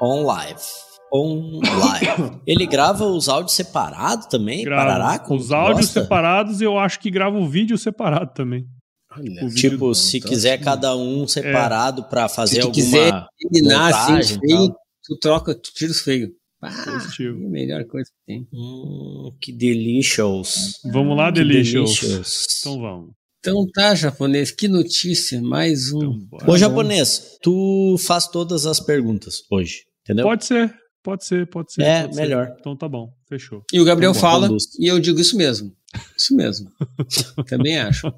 On live. On live. Ele grava os áudios separados também? Grava Parará, os áudios gosta? separados, eu acho que grava o vídeo separado também. Olha, O vídeo Tipo, se Então, quiser assim, cada um separado pra fazer se alguma quiser eliminar assim, tal. tu troca, tu tira os feios. Ah, Positivo. é melhor coisa que tem. Hum, que delicious. Vamos lá, Delicious. delicious. Então vamos. Então tá, japonês, que notícia, mais um. Então. Ô, japonês, tu faz todas as perguntas hoje, entendeu? Pode ser, pode ser, pode ser. É, pode ser. melhor. Então tá bom, fechou. E o Gabriel bom, fala, conduz. e eu digo isso mesmo. Isso mesmo. Também acho.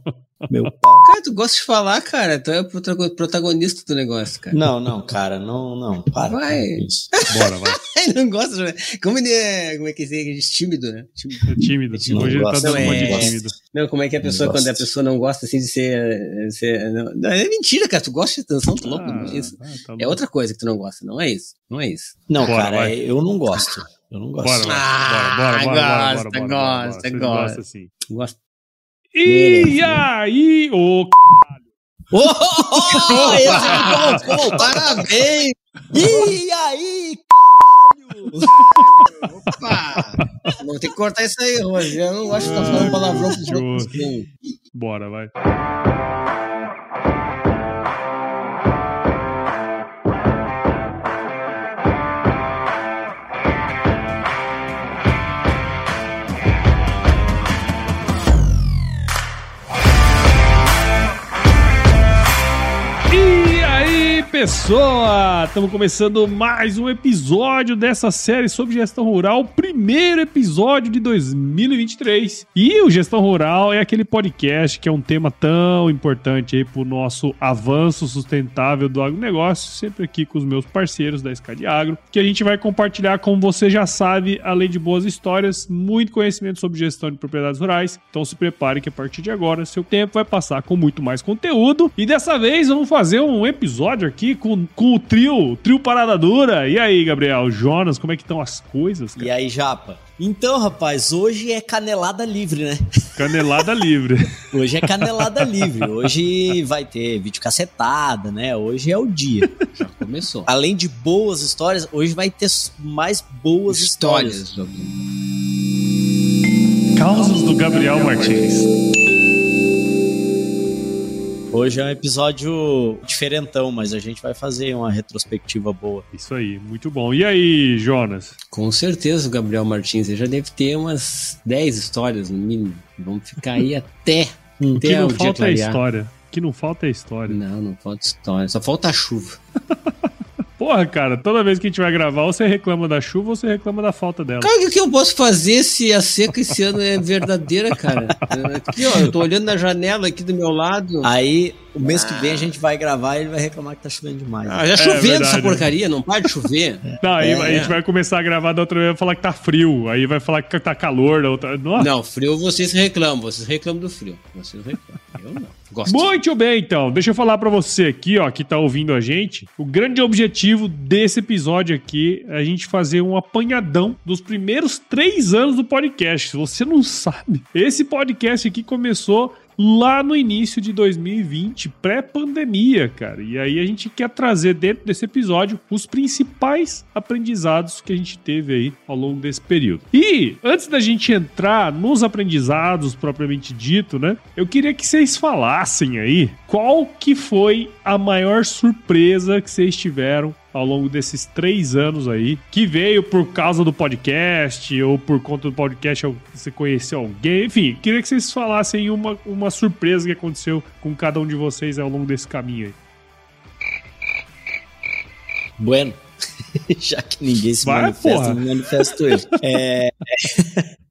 Meu. Cara, tu gosta de falar, cara. Tu é o protago- protagonista do negócio, cara. Não, não, cara, não, não. Para. Vai. Bora, vai. Ele não gosta de... Como ele é... Como é que é? Tímido, né? Tímido. É tímido. Não Hoje ele tá dando é. tímido. Não, como é que a Não pessoa, quando a pessoa não gosta, assim, de ser... ser não, não, é mentira, cara. Tu gosta de atenção, tu louco. não é isso. Ah, tá É louco. outra coisa que tu não gosta. Não é isso. Não é isso. Não, Bora, cara, vai. eu não gosto. Eu não gosto. Bora. Ah, bora, bora, bora, bora, gosta, bora, bora, bora, gosta, gosta. sim. Gosto. E Beleza. aí, ô Oh, esse é bom, Parabéns! E aí, Opa! Vou ter que cortar isso aí, Roger. Eu não gosto de estar falando palavrão. Bora, vai. Pessoa! Estamos começando mais um episódio dessa série sobre gestão rural, primeiro episódio de 2023. E o Gestão Rural é aquele podcast que é um tema tão importante aí pro nosso avanço sustentável do agronegócio, sempre aqui com os meus parceiros da Scad Agro, que a gente vai compartilhar, como você já sabe, além de boas histórias, muito conhecimento sobre gestão de propriedades rurais. Então se prepare que a partir de agora seu tempo vai passar com muito mais conteúdo. E dessa vez vamos fazer um episódio aqui com, com o trio, o trio Parada Dura. E aí, Gabriel, Jonas, como é que estão as coisas? cara? E aí, Japa? Então, rapaz, hoje é canelada livre, né? Canelada livre. Hoje é canelada livre. Hoje vai ter vídeo cacetada, né? Hoje é o dia. Já começou. Além de boas histórias, hoje vai ter mais boas histórias. Histórias. Causos do Gabriel Martins. Hoje é um episódio diferentão, mas a gente vai fazer uma retrospectiva boa. Isso aí, muito bom. E aí, Jonas? Com certeza Gabriel Martins ele já deve ter umas 10 histórias no mínimo. Vamos ficar aí até, O que não falta é história. O que não falta é história. Não, não falta história. Só falta a chuva. Porra, cara, toda vez que a gente vai gravar, ou você reclama da chuva ou você reclama da falta dela. Cara, o que eu posso fazer se a seca esse ano é verdadeira, cara? Aqui, ó, eu tô olhando na janela aqui do meu lado. Aí, o mês que vem a gente vai gravar e ele vai reclamar que tá chovendo demais. Ah, já chovendo verdade. essa porcaria, não para de chover. Não, aí É, a gente é. vai começar a gravar da outra vez, vai falar que tá frio. Aí vai falar que tá calor da outra. Nossa. Não, frio vocês reclamam, vocês reclamam do frio. Vocês reclamam. Eu não. Gosto. Muito bem, então. Deixa eu falar pra você aqui, ó, que tá ouvindo a gente. O grande objetivo desse episódio aqui é a gente fazer um apanhadão dos primeiros três anos do podcast. Se você não sabe, esse podcast aqui começou lá no início de 2020, pré-pandemia, cara. E aí a gente quer trazer dentro desse episódio os principais aprendizados que a gente teve aí ao longo desse período. E antes da gente entrar nos aprendizados propriamente dito, né? Eu queria que vocês falassem aí qual que foi a maior surpresa que vocês tiveram ao longo desses três anos aí, que veio por causa do podcast, ou por conta do podcast você conheceu alguém, enfim, queria que vocês falassem uma, uma surpresa que aconteceu com cada um de vocês ao longo desse caminho aí. Bueno. Já que ninguém se Vai, manifesta, porra. me manifesto eu. É...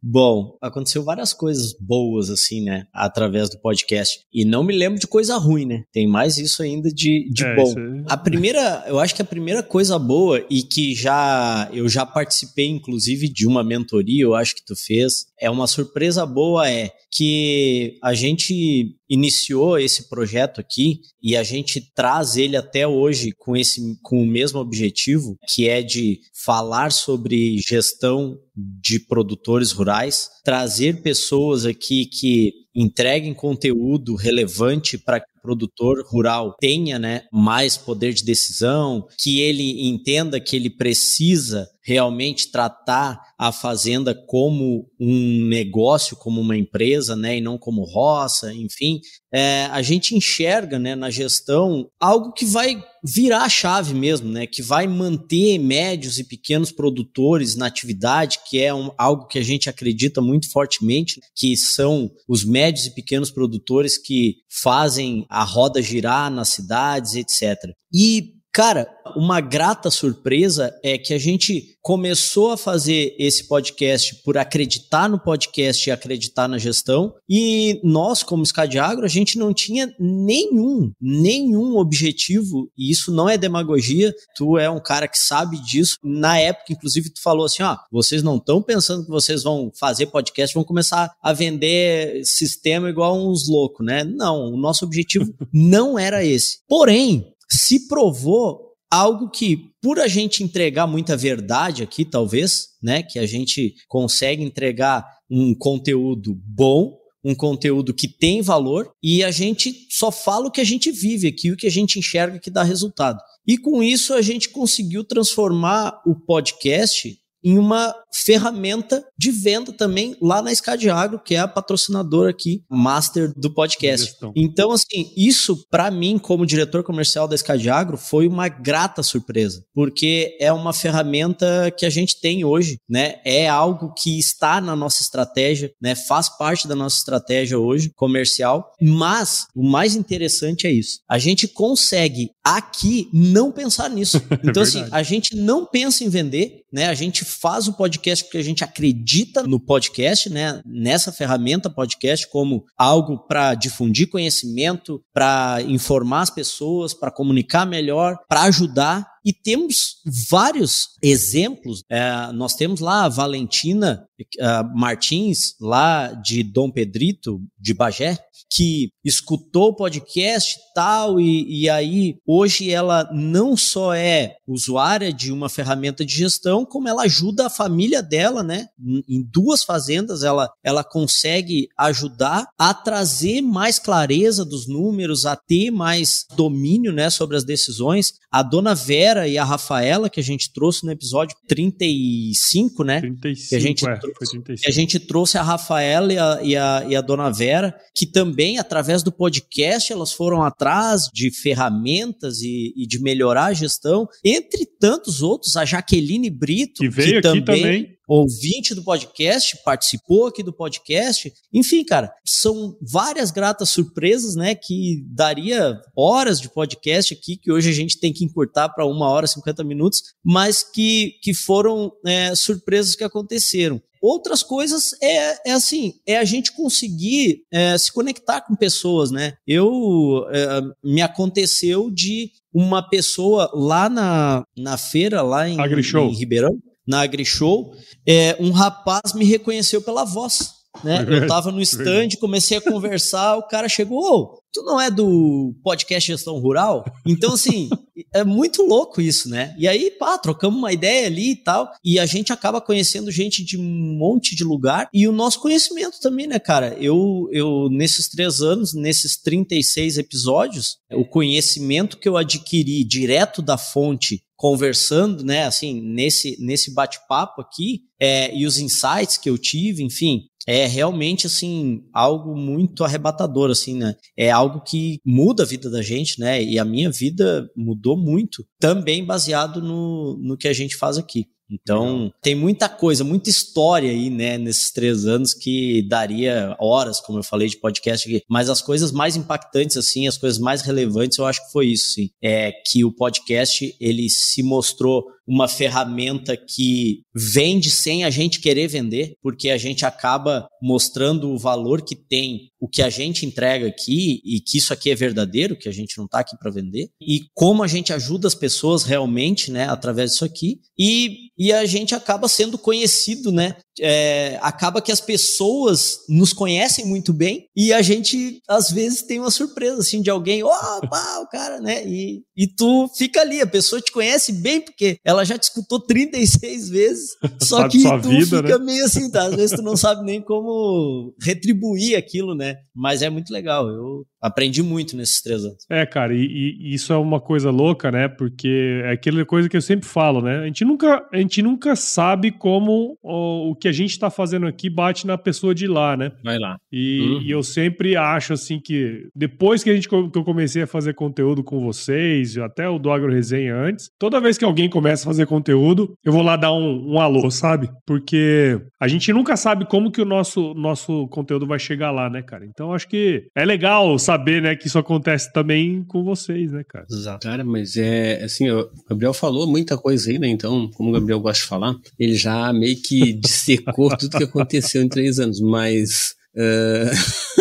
Bom, aconteceu várias coisas boas, assim, né? Através do podcast. E não me lembro de coisa ruim, né? Tem mais isso ainda de, de É, bom. A primeira, eu acho que a primeira coisa boa e que já eu já participei inclusive de uma mentoria, eu acho que tu fez, é uma surpresa boa é que a gente iniciou esse projeto aqui e a gente traz ele até hoje com esse com o mesmo objetivo, que é de falar sobre gestão de produtores rurais, trazer pessoas aqui que entreguem conteúdo relevante para produtor rural tenha né, mais poder de decisão, que ele entenda que ele precisa realmente tratar a fazenda como um negócio, como uma empresa, né, e não como roça, enfim, é, a gente enxerga, né, na gestão algo que vai virar a chave mesmo, né, que vai manter médios e pequenos produtores na atividade, que é um, algo que a gente acredita muito fortemente, que são os médios e pequenos produtores que fazem a roda girar nas cidades, etc. E Cara, uma grata surpresa é que a gente começou a fazer esse podcast por acreditar no podcast e acreditar na gestão, e nós, como Scadiagro, a gente não tinha nenhum, nenhum objetivo, e isso não é demagogia, tu é um cara que sabe disso. Na época, inclusive, tu falou assim: ó, vocês não estão pensando que vocês vão fazer podcast, vão começar a vender sistema igual uns loucos, né? Não, o nosso objetivo não era esse. Porém, se provou algo que, por a gente entregar muita verdade aqui, talvez, né, que a gente consegue entregar um conteúdo bom, um conteúdo que tem valor e a gente só fala o que a gente vive aqui, o que a gente enxerga que dá resultado. E com isso a gente conseguiu transformar o podcast em uma ferramenta de venda também lá na Scad Agro, que é a patrocinadora aqui, master do podcast. Então, assim, isso para mim, como diretor comercial da Scad Agro, foi uma grata surpresa, porque é uma ferramenta que a gente tem hoje, né? É algo que está na nossa estratégia, né? Faz parte da nossa estratégia hoje comercial, mas o mais interessante é isso. A gente consegue aqui não pensar nisso. Então, é assim, a gente não pensa em vender, né? A gente faz o podcast porque a gente acredita no podcast, né? Nessa ferramenta podcast como algo para difundir conhecimento, para informar as pessoas, para comunicar melhor, para ajudar e temos vários exemplos. É, nós temos lá a Valentina uh, Martins, lá de Dom Pedrito, de Bagé, que escutou o podcast tal, e, e aí hoje ela não só é usuária de uma ferramenta de gestão, como ela ajuda a família dela, né? Em duas fazendas, ela, ela consegue ajudar a trazer mais clareza dos números, a ter mais domínio né, sobre as decisões. A dona Vera e a Rafaela, que a gente trouxe no episódio 35, né? 35, que a gente, é, trouxe, 35. Que a gente trouxe a Rafaela e a, e, a, e a dona Vera, que também, através do podcast, elas foram atrás de ferramentas e, e de melhorar a gestão, entre tantos outros, a Jaqueline Brito, que veio que aqui também, também ouvinte do podcast, participou aqui do podcast. Enfim, cara, são várias gratas surpresas, né? Que daria horas de podcast aqui, que hoje a gente tem que encurtar para uma hora e 50 minutos, mas que, que foram é, surpresas que aconteceram. Outras coisas é, é, assim, é a gente conseguir é, se conectar com pessoas, né? Eu é, me aconteceu de uma pessoa lá na, na feira, lá em, em Ribeirão, na AgriShow, é, um rapaz me reconheceu pela voz. Né? Eu tava no stand, comecei a conversar, o cara chegou, tu não é do podcast Gestão Rural? Então, assim, é muito louco isso, né? E aí, pá, trocamos uma ideia ali e tal, e a gente acaba conhecendo gente de um monte de lugar, e o nosso conhecimento também, né, cara? Eu, eu nesses três anos, nesses 36 episódios, o conhecimento que eu adquiri direto da fonte conversando, né, assim, nesse, nesse bate-papo aqui, é, e os insights que eu tive, enfim, é realmente assim algo muito arrebatador assim, né? É algo que muda a vida da gente, né? E a minha vida mudou muito, também baseado no, no que a gente faz aqui. Então, tem muita coisa, muita história aí, né, nesses três anos que daria horas, como eu falei, de podcast aqui. Mas as coisas mais impactantes, assim, as coisas mais relevantes, eu acho que foi isso, sim. É que o podcast, ele se mostrou uma ferramenta que vende sem a gente querer vender, porque a gente acaba mostrando o valor que tem o que a gente entrega aqui e que isso aqui é verdadeiro, que a gente não está aqui para vender, e como a gente ajuda as pessoas realmente, né, através disso aqui, e, e a gente acaba sendo conhecido, né, é, acaba que as pessoas nos conhecem muito bem e a gente, às vezes, tem uma surpresa, assim, de alguém, ó, oh, o cara, né? E, e tu fica ali, a pessoa te conhece bem porque ela já te escutou 36 vezes, só que tu vida, fica né? meio assim, tá? Às vezes tu não sabe nem como retribuir aquilo, né? Mas é muito legal, eu aprendi muito nesses três anos. É, cara, e, e, isso é uma coisa louca, né? Porque é aquela coisa que eu sempre falo, né? A gente nunca, a gente nunca sabe como o, o que a gente está fazendo aqui bate na pessoa de lá, né? Vai lá. E, uhum. e, eu sempre acho assim que depois que a gente que eu comecei a fazer conteúdo com vocês, até o do Agro Resenha antes, toda vez que alguém começa a fazer conteúdo, eu vou lá dar um, um alô, sabe? Porque a gente nunca sabe como que o nosso nosso conteúdo vai chegar lá, né, cara? Então acho que é legal, sabe? Saber, né, que isso acontece também com vocês, né, cara? Exato. Cara, mas é assim, o Gabriel falou muita coisa aí, né? Então, como o Gabriel gosta de falar, ele já meio que dissecou tudo que aconteceu em três anos, mas Uh,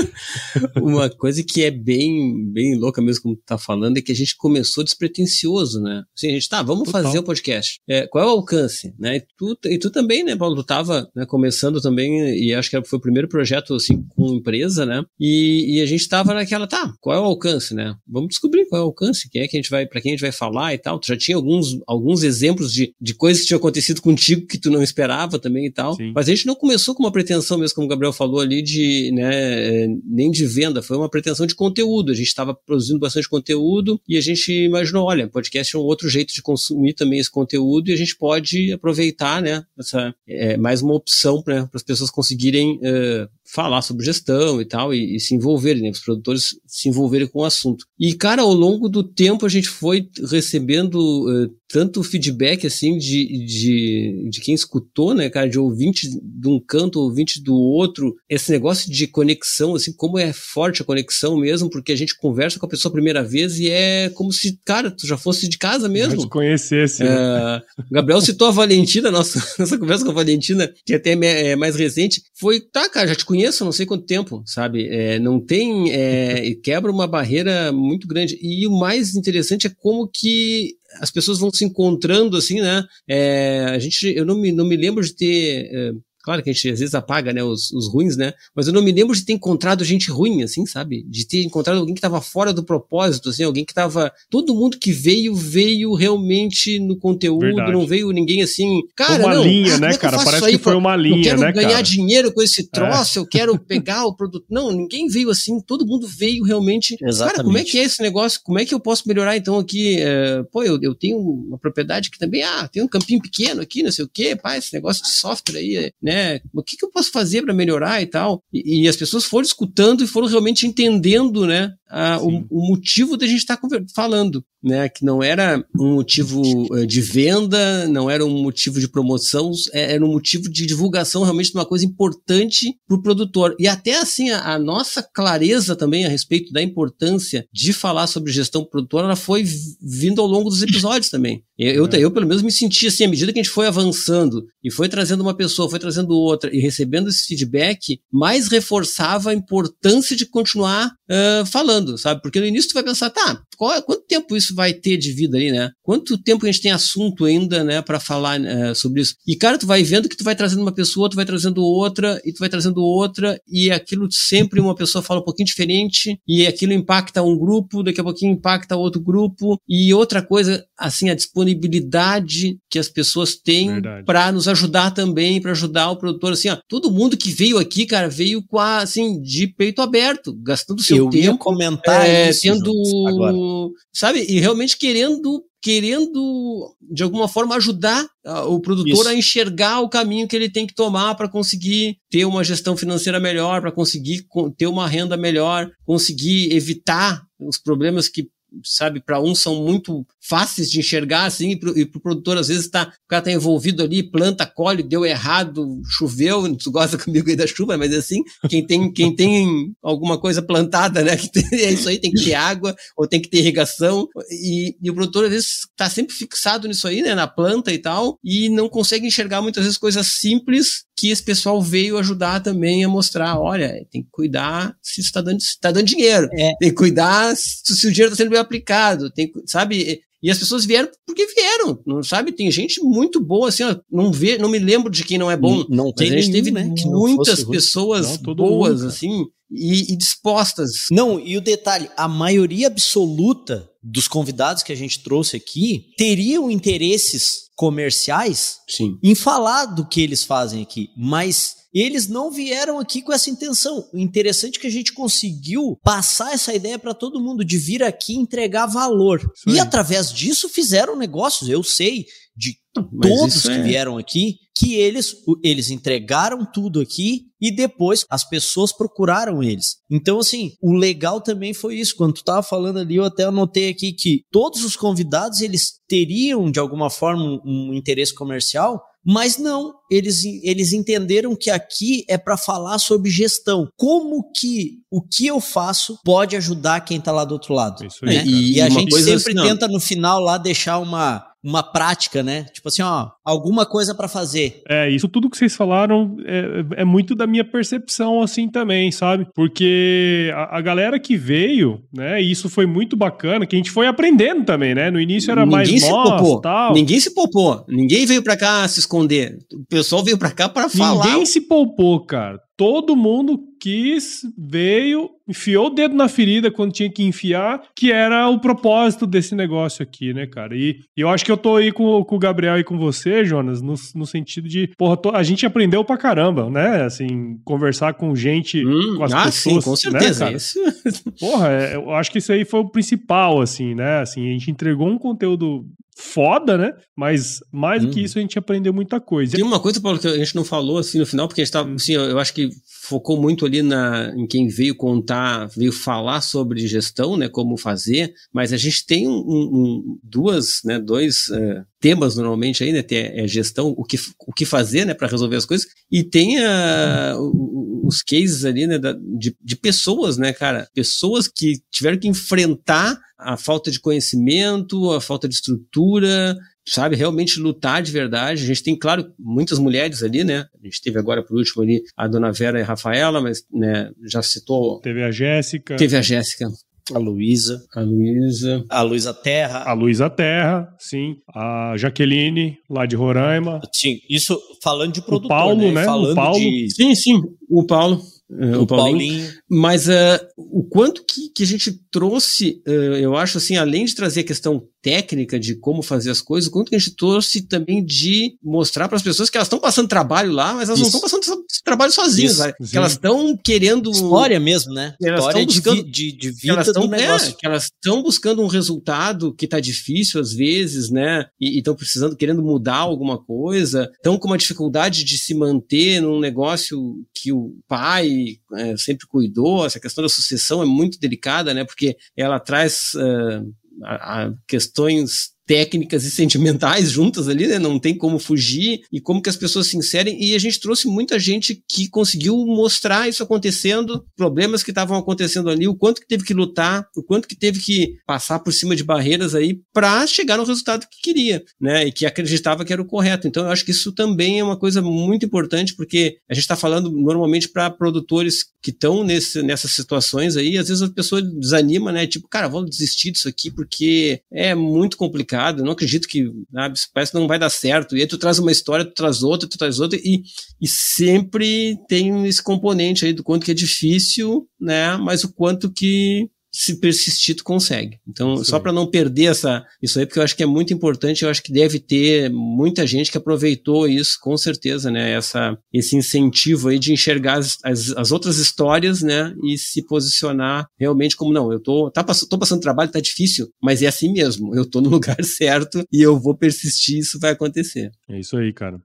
uma coisa que é bem, bem louca mesmo, como tu tá falando, é que a gente começou despretensioso, né? Assim, a gente, tá, vamos Total. fazer o podcast. É, qual é o alcance, né? E tu, e tu também, né, Paulo? Tu tava né, começando também, e acho que foi o primeiro projeto, assim, com empresa, né? E, e a gente tava naquela, tá, qual é o alcance, né? Vamos descobrir qual é o alcance, quem é que a gente vai, para quem a gente vai falar e tal. Tu já tinha alguns, alguns exemplos de, de coisas que tinham acontecido contigo que tu não esperava também e tal. Sim. Mas a gente não começou com uma pretensão mesmo, como o Gabriel falou ali, de de, né, nem de venda, foi uma pretensão de conteúdo. A gente estava produzindo bastante conteúdo e a gente imaginou, olha, podcast é um outro jeito de consumir também esse conteúdo e a gente pode aproveitar, né, essa, é, mais uma opção para as pessoas conseguirem uh, falar sobre gestão e tal, e, e, se envolverem, né? Os produtores se envolverem com o assunto. E, cara, ao longo do tempo a gente foi recebendo uh, tanto feedback, assim, de, de, de quem escutou, né, cara, de ouvinte de um canto, ouvinte do outro, esse negócio de conexão, assim, como é forte a conexão mesmo, porque a gente conversa com a pessoa a primeira vez e é como se, cara, tu já fosse de casa mesmo. Já te conhecesse. Uh, Gabriel citou a Valentina, nossa, nossa conversa com a Valentina, que até é mais recente, foi, tá, cara, já te conheço conheço não sei quanto tempo, sabe? É, não tem. É, quebra uma barreira muito grande. E o mais interessante é como que as pessoas vão se encontrando assim, né? É, a gente, eu não me, não me lembro de ter é, Claro que a gente às vezes apaga, né, os, os, ruins, né? Mas eu não me lembro de ter encontrado gente ruim, assim, sabe? De ter encontrado alguém que estava fora do propósito, assim, alguém que estava. Todo mundo que veio, veio realmente no conteúdo, Verdade. não veio ninguém assim. Cara, uma não, linha, ah, né, cara? Parece que foi uma linha, eu quero né, ganhar cara? dinheiro com esse é. troço, é. eu quero pegar o produto. Não, ninguém veio assim, todo mundo veio realmente. Exatamente. Cara, como é que é esse negócio? Como é que eu posso melhorar então aqui? É, pô, eu, eu tenho uma propriedade que também, ah, tem um campinho pequeno aqui, não sei o quê, pá, esse negócio de software aí, né? O que, que eu eu posso fazer para melhorar e tal? E, e, as pessoas foram escutando e foram realmente entendendo, né, a, o, o, motivo da gente estar tá falando, né, que não era um motivo eh, de venda, não era um motivo de promoção, é, era um motivo de divulgação realmente de uma coisa importante para o produtor. E até assim, a, a, nossa clareza também a respeito da importância de falar sobre gestão produtora, ela foi vindo ao longo dos episódios também. Eu, eu, é. eu, pelo menos, me senti assim, à medida que a gente foi avançando e foi trazendo uma pessoa, foi trazendo outra e recebendo esse feedback, mais reforçava a importância de continuar uh, falando, sabe? Porque no início tu vai pensar, tá, qual, é, quanto tempo isso vai ter de vida aí, né? Quanto tempo a gente tem assunto ainda, né, para falar uh, sobre isso? E, cara, tu vai vendo que tu vai trazendo uma pessoa, tu vai trazendo outra, e tu vai trazendo outra, e aquilo sempre uma pessoa fala um pouquinho diferente, e aquilo impacta um grupo, daqui a pouquinho impacta outro grupo, e outra coisa, assim, a disponibilidade que as pessoas têm para nos ajudar também, para ajudar o produtor, assim, ó, todo mundo que veio aqui, cara, veio com a, assim, de peito aberto, gastando seu Eu tempo. Eu comentar é, isso, tendo sabe? E realmente querendo querendo de alguma forma ajudar o produtor Isso. a enxergar o caminho que ele tem que tomar para conseguir ter uma gestão financeira melhor, para conseguir ter uma renda melhor, conseguir evitar os problemas que sabe, para uns são muito fáceis de enxergar, assim, e pro, e pro produtor, às vezes, tá, o cara tá envolvido ali, planta, colhe, deu errado, choveu, tu gosta comigo aí da chuva, mas assim, quem tem, quem tem alguma coisa plantada, né, que tem, é isso aí, tem que ter água, ou tem que ter irrigação, e, e o produtor, às vezes, tá sempre fixado nisso aí, né, na planta e tal, e não consegue enxergar muitas vezes coisas simples que esse pessoal veio ajudar também a mostrar, olha, tem que cuidar se está dando, se tá dando dinheiro, é. tem que cuidar se, se o dinheiro está sendo bem aplicado, tem, sabe? E as pessoas vieram porque vieram, não sabe? Tem gente muito boa, assim, ó, não, vê, não me lembro de quem não é bom. Não, não tem a gente teve né, muitas pessoas não, boas, mundo, assim, e, e dispostas. Não, e o detalhe, a maioria absoluta dos convidados que a gente trouxe aqui teriam interesses comerciais Sim. em falar do que eles fazem aqui, mas eles não vieram aqui com essa intenção. O interessante é que a gente conseguiu passar essa ideia para todo mundo de vir aqui entregar valor. Sim. E através disso fizeram negócios. Eu sei de Mas todos que é... vieram aqui que eles, eles entregaram tudo aqui e depois as pessoas procuraram eles. Então, assim, o legal também foi isso. Quando tu tava falando ali, eu até anotei aqui que todos os convidados, eles teriam, de alguma forma, um, um interesse comercial, mas não, eles, eles entenderam que aqui é para falar sobre gestão. Como que o que eu faço pode ajudar quem está lá do outro lado? Isso aí, né? E, e, a gente sempre assim, tenta no final lá deixar uma, uma prática, né? Tipo assim, ó, alguma coisa para fazer. É, isso tudo que vocês falaram é, é, muito da minha percepção assim também, sabe? Porque a, a, galera que veio, né, e isso foi muito bacana, que a gente foi aprendendo também, né? No início era ninguém mais nós, tal. Ninguém se poupou. Ninguém veio para cá se esconder. O pessoal veio para cá para falar. Ninguém se poupou, cara. Todo mundo quis, veio, enfiou o dedo na ferida quando tinha que enfiar, que era o propósito desse negócio aqui, né, cara? E, e eu acho que eu tô aí com, com, o Gabriel e com você, Jonas, no, no sentido de, porra, tô, a gente aprendeu pra caramba, né? Assim, conversar com gente, hum, com as ah, pessoas. Sim, com né, certeza. Né. Porra, é, eu acho que isso aí foi o principal, assim, né? Assim, a gente entregou um conteúdo foda, né? Mas mais do que uhum. isso a gente aprendeu muita coisa. Tem uma coisa, Paulo, que a gente não falou assim no final, porque a gente tava, assim, eu, eu acho que focou muito ali na, em quem veio contar, veio falar sobre gestão, né, como fazer, mas a gente tem um, um, duas, né, dois uh, temas normalmente aí, né, tem é gestão, o que, o que fazer, né, para resolver as coisas, e tem uh, os cases ali, né, da, de, de pessoas, né, cara, pessoas que tiveram que enfrentar a falta de conhecimento, a falta de estrutura, sabe, realmente lutar de verdade. A gente tem, claro, muitas mulheres ali, né? A gente teve agora por último ali a dona Vera e a Rafaela, mas né, já citou. Teve a Jéssica. Teve a Jéssica. A Luísa. A Luísa. A Luísa Terra. A Luísa Terra, sim. A Jaqueline, lá de Roraima. Sim, isso falando de produtor, o Paulo, né? né? Falando o Paulo. De... Sim, sim. O Paulo. É, o, o Paulinho. Paulinho. Mas uh, o quanto que, que a gente trouxe, uh, eu acho assim, além de trazer a questão técnica de como fazer as coisas, o quanto que a gente trouxe também de mostrar para as pessoas que elas estão passando trabalho lá, mas elas Isso. não estão passando trabalho sozinhas, que elas estão querendo história mesmo, né? Elas história buscando, de, de, de vida elas tão, do negócio. É, que elas estão buscando um resultado que está difícil às vezes, né? E estão precisando, querendo mudar alguma coisa, estão com uma dificuldade de se manter num negócio que o pai é, sempre cuidou. Essa questão da sucessão é muito delicada, né? Porque ela traz uh, a, a questões técnicas e sentimentais juntas ali, né? Não tem como fugir e como que as pessoas se inserem. E a gente trouxe muita gente que conseguiu mostrar isso acontecendo, problemas que estavam acontecendo ali, o quanto que teve que lutar, o quanto que teve que passar por cima de barreiras aí para chegar no resultado que queria, né? E que acreditava que era o correto. Então eu acho que isso também é uma coisa muito importante, porque a gente está falando normalmente para produtores que estão nessas situações aí, às vezes a pessoa desanima, né? Tipo, cara, vou desistir disso aqui porque é muito complicado complicado, eu não acredito que sabe, parece que não vai dar certo. E aí tu traz uma história, tu traz outra, tu traz outra, e, e sempre tem esse componente aí do quanto que é difícil, né? Mas o quanto que se persistir, tu consegue. Então, Sim. só para não perder essa, isso aí, porque eu acho que é muito importante, eu acho que deve ter muita gente que aproveitou isso, com certeza, né? Essa, esse incentivo aí de enxergar as, as, as outras histórias, né? E se posicionar realmente como, não, eu tô, tá, tô passando trabalho, tá difícil, mas é assim mesmo, eu tô no lugar certo e eu vou persistir, isso vai acontecer. É isso aí, cara.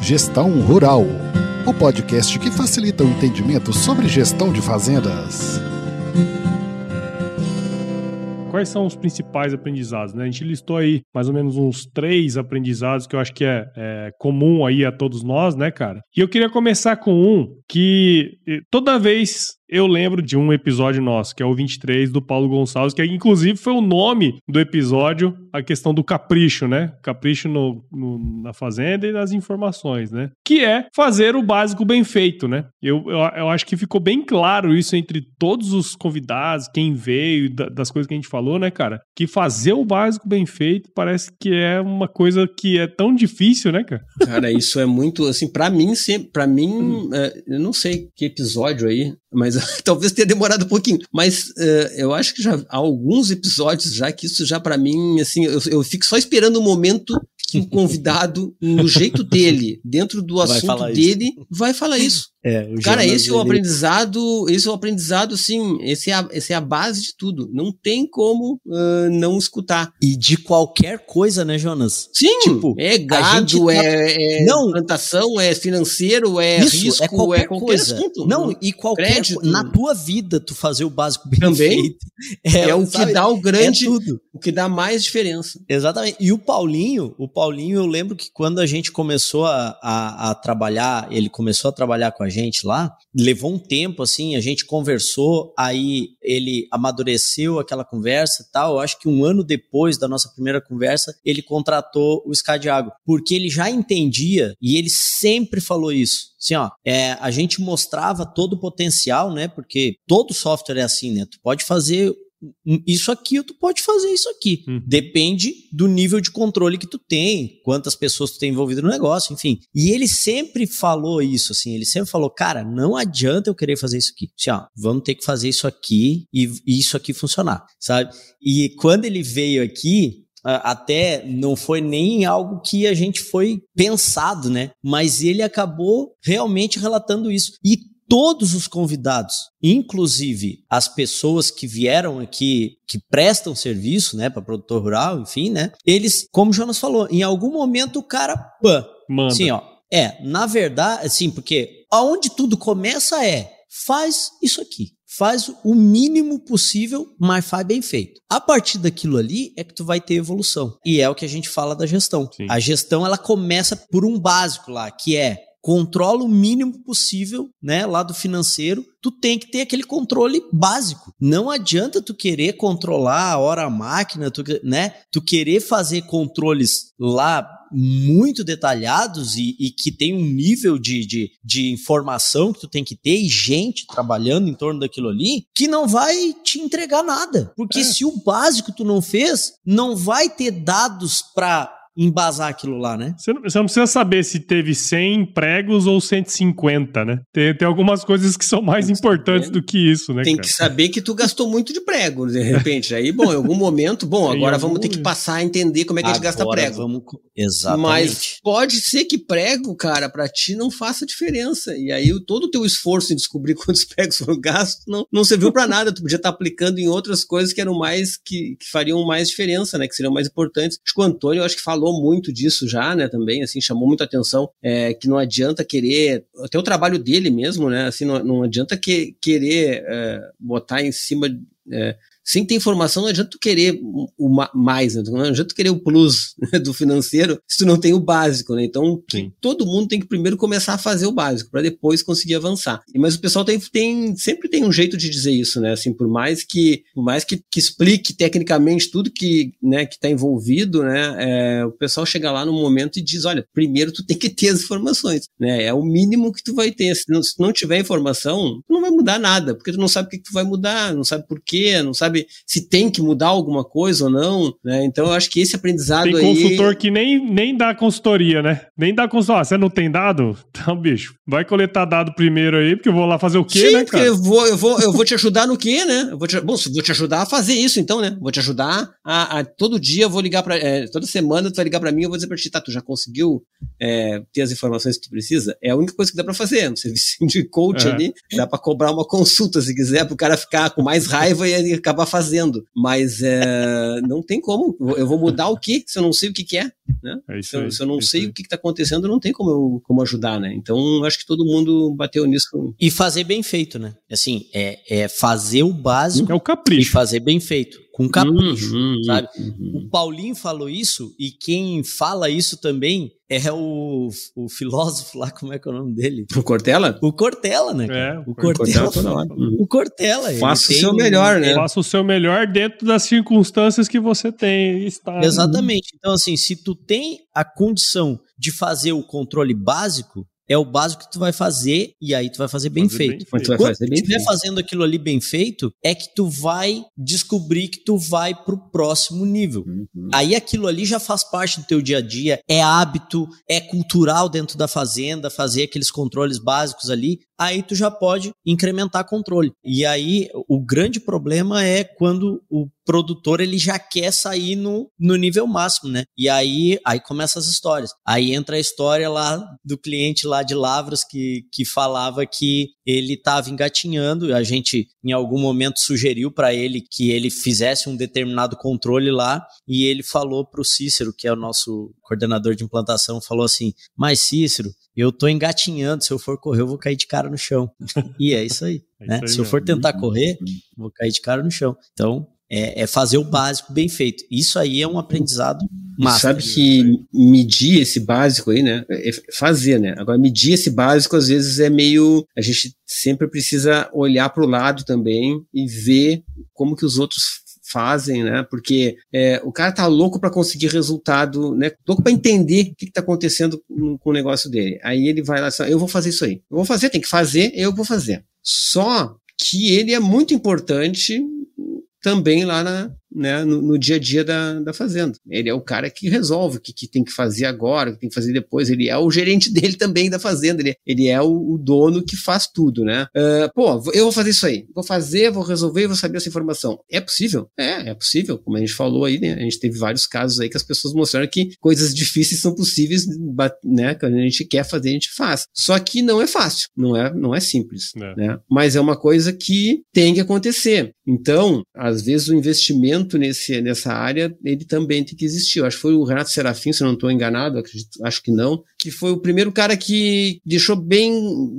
Gestão Rural, o podcast que facilita o entendimento sobre gestão de fazendas quais são os principais aprendizados? Né? A gente listou aí mais ou menos uns três aprendizados que eu acho que é, é, comum aí a todos nós, né, cara? E eu queria começar com um que toda vez eu lembro de um episódio nosso, que é o 23 do Paulo Gonçalves, que inclusive foi o nome do episódio, a questão do capricho, né? Capricho no, no, na fazenda e nas informações, né? Que é fazer o básico bem feito, né? Eu, eu, eu acho que ficou bem claro isso entre todos os convidados, quem veio, da, das coisas que a gente falou, né, cara? Que fazer o básico bem feito parece que é uma coisa que é tão difícil, né, cara? Cara, isso é muito, assim, para mim, para mim, hum. é, eu não sei que episódio aí, mas talvez tenha demorado um pouquinho. Mas uh, eu acho que já há alguns episódios já que isso já para mim, assim, eu, eu fico só esperando o momento que o convidado, no jeito dele, dentro do assunto dele, isso. vai falar isso. É, Cara, esse é o aprendizado, esse é o aprendizado, sim, esse é a, esse é a base de tudo. Não tem como uh, não escutar. E de qualquer coisa, né, Jonas? Sim, tipo, é gado, tá... é, é não, plantação, é financeiro, é isso, risco, é qualquer, é qualquer coisa. assunto. Não, e qualquer Crédito. na tua vida tu fazer o básico bem Também feito. É, é o sabe, que dá o grande, é o que dá mais diferença. Exatamente. E o Paulinho, o Paulinho, eu lembro que quando a gente começou a, a, a trabalhar, ele começou a trabalhar com a gente lá, levou um tempo, assim, a gente conversou, aí ele amadureceu aquela conversa e tal. Eu acho que um ano depois da nossa primeira conversa, ele contratou o Scadiago, porque ele já entendia e ele sempre falou isso. Assim, ó, é, a gente mostrava todo o potencial, né? Porque todo software é assim, né? Tu pode fazer isso aqui, tu pode fazer isso aqui. Hum. Depende do nível de controle que tu tem, quantas pessoas tu tem envolvido no negócio, enfim. E ele sempre falou isso, assim, ele sempre falou, cara, não adianta eu querer fazer isso aqui. Assim, ó, vamos ter que fazer isso aqui e, e isso aqui funcionar, sabe? E quando ele veio aqui, até não foi nem algo que a gente foi pensado, né? Mas ele acabou realmente relatando isso. E todos os convidados, inclusive as pessoas que vieram aqui, que prestam serviço, né, para produtor rural, enfim, né, eles, como o Jonas falou, em algum momento o cara, pã, Manda. Sim, ó, é, na verdade, assim, porque aonde tudo começa é, faz isso aqui. Faz o mínimo possível, mas faz bem feito. A partir daquilo ali é que tu vai ter evolução. E é o que a gente fala da gestão. Sim. A gestão ela começa por um básico lá, que é controla o mínimo possível, né, lá do financeiro, tu tem que ter aquele controle básico. Não adianta tu querer controlar a hora a máquina, tu, né, tu querer fazer controles lá muito detalhados e, e, que tem um nível de, de, de informação que tu tem que ter e gente trabalhando em torno daquilo ali que não vai te entregar nada. Porque é. se o básico tu não fez, não vai ter dados para embasar aquilo lá, né? Você não, você não, precisa saber se teve 100 pregos ou 150, né? Tem, tem algumas coisas que são mais importantes do que isso, né? Tem cara? que saber que tu gastou muito de prego, de repente. Aí, bom, em algum momento, bom, agora vamos ter que passar a entender como é que agora a gente gasta prego. Vamos... Exatamente. Mas pode ser que prego, cara, para ti não faça diferença. E aí todo o teu esforço em descobrir quantos pregos foram gastos não, não serviu para nada. Tu podia estar tá aplicando em outras coisas que eram mais, que, que fariam mais diferença, né? Que seriam mais importantes. Acho que o Antônio, eu acho que falou falou muito disso já, né, também, assim, chamou muita atenção, é, que não adianta querer, até o trabalho dele mesmo, né, assim, não, não adianta que, querer é, botar em cima, é, sem ter informação, não adianta tu querer o mais, né? não adianta tu querer o plus né, do financeiro se tu não tem o básico, né? Então, todo mundo tem que primeiro começar a fazer o básico, para depois conseguir avançar. Mas o pessoal tem, tem, sempre tem um jeito de dizer isso, né? Assim, por mais que, por mais que, que explique tecnicamente tudo que, né, que tá envolvido, né? É, o pessoal chega lá no momento e diz, olha, primeiro tu tem que ter as informações, né? É o mínimo que tu vai ter. Se não, se não tiver informação, não vai mudar nada, porque tu não sabe o que, que tu vai mudar, não sabe por quê, não sabe sabe se tem que mudar alguma coisa ou não, né? Então eu acho que esse aprendizado tem aí... Tem consultor que nem, nem dá consultoria, né? Nem dá consultoria. Ah, você não tem dado? Então, bicho, vai coletar dado primeiro aí, porque eu vou lá fazer o quê, Sim, né, cara? eu vou, eu, vou, eu vou te ajudar no quê, né? Eu vou te, bom, vou te ajudar a fazer isso, então, né? Vou te ajudar a, a todo dia eu vou ligar para é, toda semana tu vai ligar para mim, eu vou dizer para ti, tá, tu já conseguiu é, ter as informações que tu precisa? É a única coisa que dá para fazer, no serviço de coach é. ali, dá para cobrar uma consulta se quiser, para o cara ficar com mais raiva e acabar fazendo. Mas é, não tem como. Eu vou mudar o que se eu não sei o que, que é? Né? é se, aí, se, eu não é sei o que está acontecendo, não tem como eu como ajudar, né? Então acho que todo mundo bateu nisso. E fazer bem feito, né? Assim, é, é fazer o básico é o capricho. e fazer bem feito com capricho, uhum, sabe? Uhum. O Paulinho falou isso e quem fala isso também é o, o filósofo lá, como é que é o nome dele? O Cortella? O Cortella, né? É, o Cortella. Cortella uhum. O Cortella. Faça o seu melhor, né? Faça o seu melhor dentro das circunstâncias que você tem. Está... Exatamente. Então, assim, se tu tem a condição de fazer o controle básico, é o básico que tu vai fazer e aí tu vai fazer bem fazer feito. Bem feito. Quando tu estiver fazendo aquilo ali bem feito, é que tu vai descobrir que tu vai pro próximo nível. Uhum. Aí aquilo ali já faz parte do teu dia a dia, é hábito, é cultural dentro da fazenda, fazer aqueles controles básicos ali, aí tu já pode incrementar controle. E aí o grande problema é quando o produtor ele já quer sair no, no nível máximo, né? E aí, aí começa as histórias. Aí entra a história lá do cliente lá de Lavras que, que falava que ele estava engatinhando. A gente, em algum momento, sugeriu para ele que ele fizesse um determinado controle lá e ele falou para o Cícero, que é o nosso coordenador de implantação, falou assim: Mas Cícero, eu tô engatinhando, se eu for correr, eu vou cair de cara no chão. e é isso aí. É né? Isso aí se eu for tentar correr, vou cair de cara no chão. Então, é, é, fazer o básico bem feito. Isso aí é um aprendizado massa. Sabe que medir esse básico aí, né? É fazer, né? Agora, medir esse básico às vezes é meio. A gente sempre precisa olhar para o lado também e ver como que os outros fazem, né? Porque é, o cara tá louco para conseguir resultado, né? Louco para entender o que, está acontecendo com, com o negócio dele. Aí ele vai lá, assim, eu vou fazer isso aí. Eu vou fazer, tem que fazer, eu vou fazer. Só que ele é muito importante também lá na, né, no, no, dia a dia da, da fazenda. Ele é o cara que resolve o que, que, tem que fazer agora, o que tem que fazer depois. Ele é o gerente dele também da fazenda. Ele, ele é o, o dono que faz tudo, né? Uh, pô, eu vou fazer isso aí. Vou fazer, vou resolver, vou saber essa informação. É possível? É, é possível. Como a gente falou aí, né? A gente teve vários casos aí que as pessoas mostraram que coisas difíceis são possíveis, né? Quando a gente quer fazer, a gente faz. Só que não é fácil, não é, não é simples, é. né? Mas é uma coisa que tem que acontecer. Então, às vezes o investimento nesse, nessa área, ele também tem que existir. Eu acho que foi o Renato Serafim, se eu não estou enganado, acredito, acho que não, que foi o primeiro cara que deixou bem,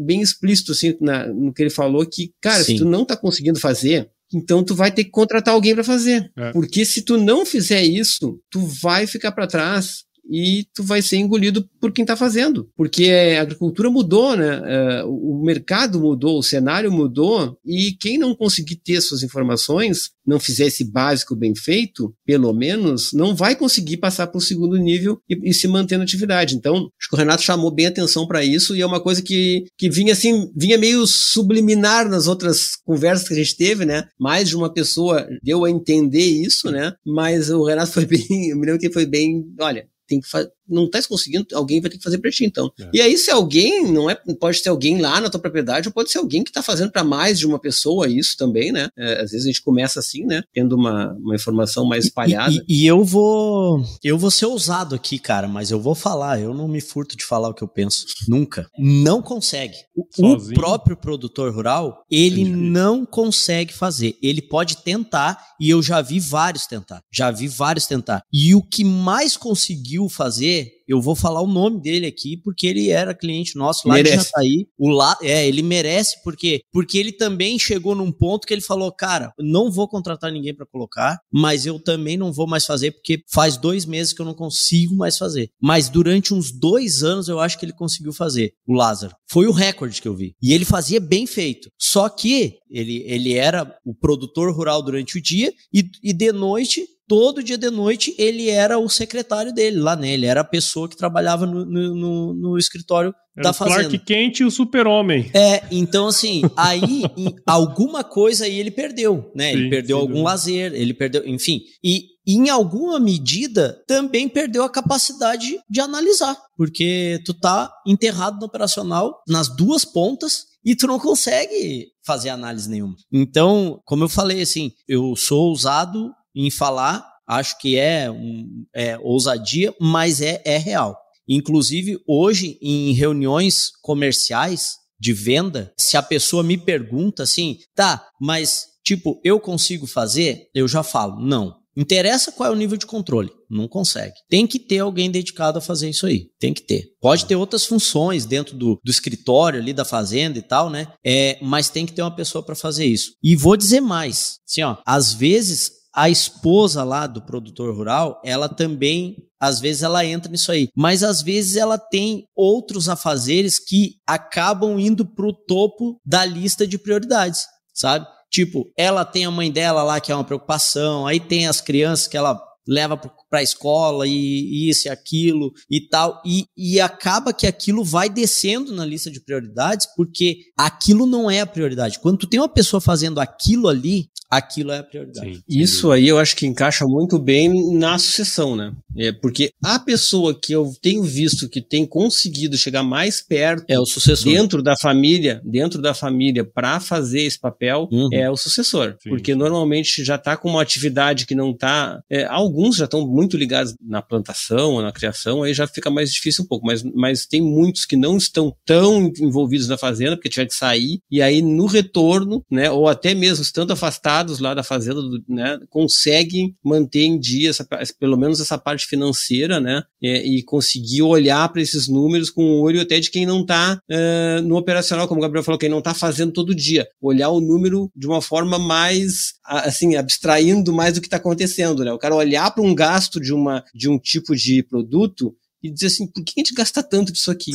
bem explícito assim, na, no que ele falou, que, cara, Sim. se tu não está conseguindo fazer, então tu vai ter que contratar alguém para fazer. É. Porque se tu não fizer isso, tu vai ficar para trás e tu vai ser engolido por quem está fazendo. Porque a agricultura mudou, né? É, o mercado mudou, o cenário mudou, e quem não conseguir ter suas informações, não fizer esse básico bem feito, pelo menos, não vai conseguir passar para o segundo nível e, e, se manter na atividade. Então, acho que o Renato chamou bem atenção para isso, e é uma coisa que, que vinha assim, vinha meio subliminar nas outras conversas que a gente teve, né? Mais de uma pessoa deu a entender isso, né? Mas o Renato foi bem, eu me lembro que foi bem, olha, tem que fazer não está conseguindo, alguém vai ter que fazer para ti, então. É. E aí, se alguém, não é, pode ser alguém lá na tua propriedade, ou pode ser alguém que está fazendo para mais de uma pessoa isso também, né? É, às vezes a gente começa assim, né? Tendo uma, uma informação mais espalhada. E, e, e, eu vou. Eu vou ser ousado aqui, cara, mas eu vou falar, eu não me furto de falar o que eu penso. Nunca. Não consegue. O, o próprio produtor rural, ele não consegue fazer. Ele pode tentar, e eu já vi vários tentar. Já vi vários tentar. E o que mais conseguiu fazer eu vou falar o nome dele aqui porque ele era cliente nosso lá merece. de Jataí. O lá, é, ele merece porque porque ele também chegou num ponto que ele falou, cara, não vou contratar ninguém para colocar, mas eu também não vou mais fazer porque faz dois meses que eu não consigo mais fazer. Mas durante uns dois anos eu acho que ele conseguiu fazer. O Lázaro foi o recorde que eu vi e ele fazia bem feito. Só que ele ele era o produtor rural durante o dia e, e de noite todo dia de noite ele era o secretário dele lá, né? Ele era a pessoa que trabalhava no, no, no, escritório era da fazenda. Clark Kent e o super-homem. É, então assim, aí alguma coisa aí ele perdeu, né? Sim, ele perdeu algum lazer, ele perdeu, enfim. E em alguma medida também perdeu a capacidade de analisar, porque tu tá enterrado no operacional nas duas pontas e tu não consegue fazer análise nenhuma. Então, como eu falei assim, eu sou ousado em falar, acho que é, um, é ousadia, mas é, é real. Inclusive, hoje, em reuniões comerciais de venda, se a pessoa me pergunta assim, tá, mas tipo, eu consigo fazer? Eu já falo, não. Interessa qual é o nível de controle. Não consegue. Tem que ter alguém dedicado a fazer isso aí. Tem que ter. Pode ter outras funções dentro do, do escritório ali da fazenda e tal, né? É, mas tem que ter uma pessoa para fazer isso. E vou dizer mais. Assim, ó, às vezes a esposa lá do produtor rural, ela também às vezes ela entra nisso aí. Mas às vezes ela tem outros afazeres que acabam indo pro topo da lista de prioridades, sabe? Tipo, ela tem a mãe dela lá que é uma preocupação, aí tem as crianças que ela leva para a escola e isso e aquilo e tal. E, e acaba que aquilo vai descendo na lista de prioridades porque aquilo não é a prioridade. Quando tu tem uma pessoa fazendo aquilo ali, aquilo é a prioridade. Sim, Isso aí eu acho que encaixa muito bem na sucessão, né? É porque a pessoa que eu tenho visto que tem conseguido chegar mais perto é o sucessor dentro da família, dentro da família para fazer esse papel uhum. é o sucessor, Sim. porque normalmente já está com uma atividade que não está, é, alguns já estão muito ligados na plantação ou na criação, aí já fica mais difícil um pouco, mas, mas tem muitos que não estão tão envolvidos na fazenda porque tiver que sair e aí no retorno, né, ou até mesmo estando afastado lá da fazenda, né, conseguem manter em dia essa, pelo menos essa parte financeira, né, e, e conseguir olhar para esses números com o olho até de quem não está uh, no operacional, como o Gabriel falou, quem não está fazendo todo dia, olhar o número de uma forma mais, assim, abstraindo mais do que está acontecendo, né, o cara olhar para um gasto de uma de um tipo de produto e dizer assim, por que a gente gasta tanto disso aqui?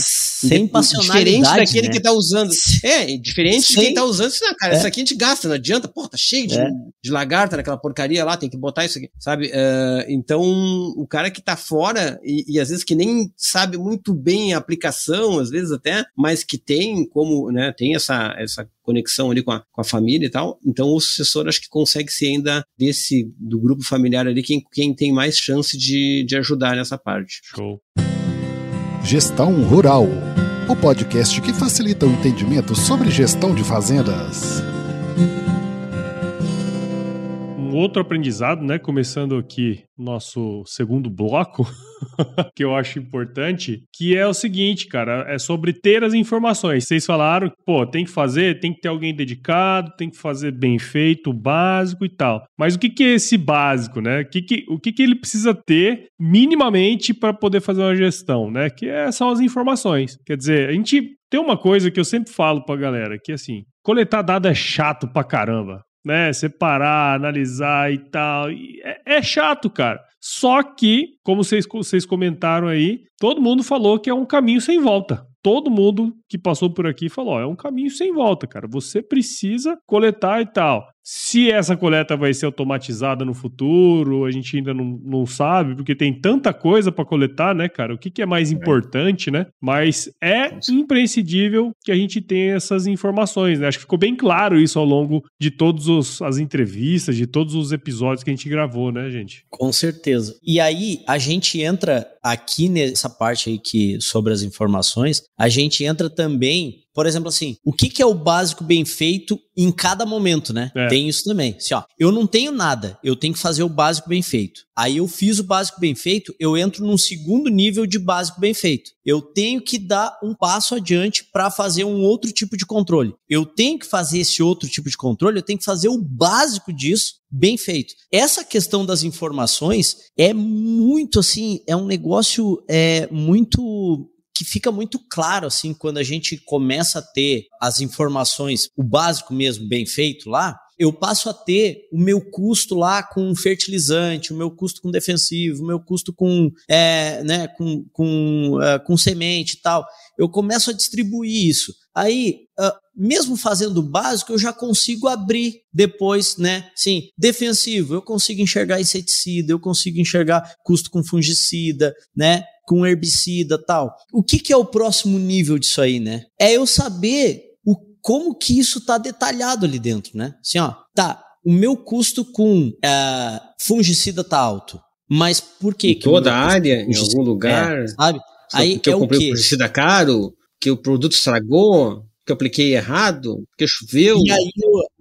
Sem passionalidade, Diferente daquele né? que tá usando. É, diferente Sem... de quem tá usando, assim, ah, cara, é. isso aqui a gente gasta, não adianta, pô, tá cheio de, é. de lagarta naquela porcaria lá, tem que botar isso aqui, sabe? Uh, então, o cara que tá fora, e, e, às vezes que nem sabe muito bem a aplicação, às vezes até, mas que tem como, né, tem essa, essa conexão ali com a, com a família e tal. Então o sucessor acho que consegue ser ainda desse, do grupo familiar ali, quem, quem tem mais chance de, de ajudar nessa parte. Show. Gestão Rural, o podcast que facilita o entendimento sobre gestão de fazendas outro aprendizado, né? Começando aqui nosso segundo bloco, que eu acho importante, que é o seguinte, cara, é sobre ter as informações. Vocês falaram, pô, tem que fazer, tem que ter alguém dedicado, tem que fazer bem feito, básico e tal. Mas o que, que é esse básico, né? O que, que, o que, que ele precisa ter minimamente para poder fazer uma gestão, né? Que é, são as informações. Quer dizer, a gente tem uma coisa que eu sempre falo pra galera, que assim, coletar dado é chato pra caramba né? Separar, analisar e tal. É, é, chato, cara. Só que, como vocês, vocês comentaram aí, todo mundo falou que é um caminho sem volta. Todo mundo que passou por aqui falou: ó, é um caminho sem volta, cara. Você precisa coletar e tal. Se essa coleta vai ser automatizada no futuro, a gente ainda não, não sabe, porque tem tanta coisa para coletar, né, cara? O que, que é mais é. importante, né? Mas é imprescindível que a gente tenha essas informações, né? Acho que ficou bem claro isso ao longo de todas as entrevistas, de todos os episódios que a gente gravou, né, gente? Com certeza. E aí, a gente entra aqui nessa parte aí que sobre as informações, a gente entra também por exemplo, assim, o que, que é o básico bem feito em cada momento, né? É. Tem isso também. Assim, ó, eu não tenho nada, eu tenho que fazer o básico bem feito. Aí eu fiz o básico bem feito, eu entro num segundo nível de básico bem feito. Eu tenho que dar um passo adiante para fazer um outro tipo de controle. Eu tenho que fazer esse outro tipo de controle, eu tenho que fazer o básico disso bem feito. Essa questão das informações é muito assim, é um negócio é muito que fica muito claro assim quando a gente começa a ter as informações, o básico mesmo bem feito lá, eu passo a ter o meu custo lá com fertilizante, o meu custo com defensivo, o meu custo com, é, né, com, com, uh, com semente e tal. Eu começo a distribuir isso. Aí, uh, mesmo fazendo o básico, eu já consigo abrir depois, né? Sim, defensivo, eu consigo enxergar inseticida, eu consigo enxergar custo com fungicida, né? com herbicida tal. O que, que é o próximo nível disso aí, né? É eu saber o, como que isso está detalhado ali dentro, né? Assim, ó, tá, o meu custo com uh, fungicida tá alto. Mas por quê? Em que toda a área, em algum lugar, é, sabe? Só aí porque é eu comprei o fungicida caro, que o produto estragou, eu apliquei errado, porque choveu. E aí,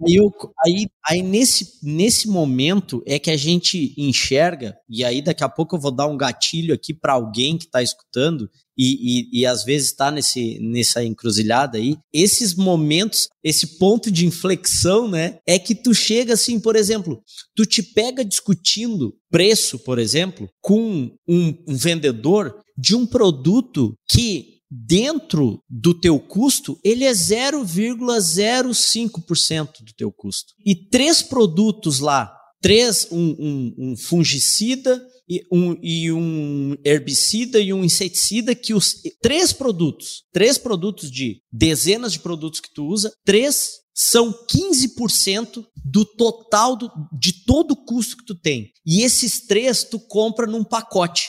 aí, aí, aí, nesse, nesse momento é que a gente enxerga, e aí daqui a pouco eu vou dar um gatilho aqui para alguém que está escutando e, e, e, às vezes está nessa encruzilhada aí. Esses momentos, esse ponto de inflexão, né? É que tu chega assim, por exemplo, tu te pega discutindo preço, por exemplo, com um, um vendedor de um produto que dentro do teu custo, ele é 0,05% do teu custo. E três produtos lá, três, um, um, um fungicida e um, e um herbicida e um inseticida que os três produtos, três produtos de dezenas de produtos que tu usa, três são 15% do total do, de todo o custo que tu tem. E esses três tu compra num pacote.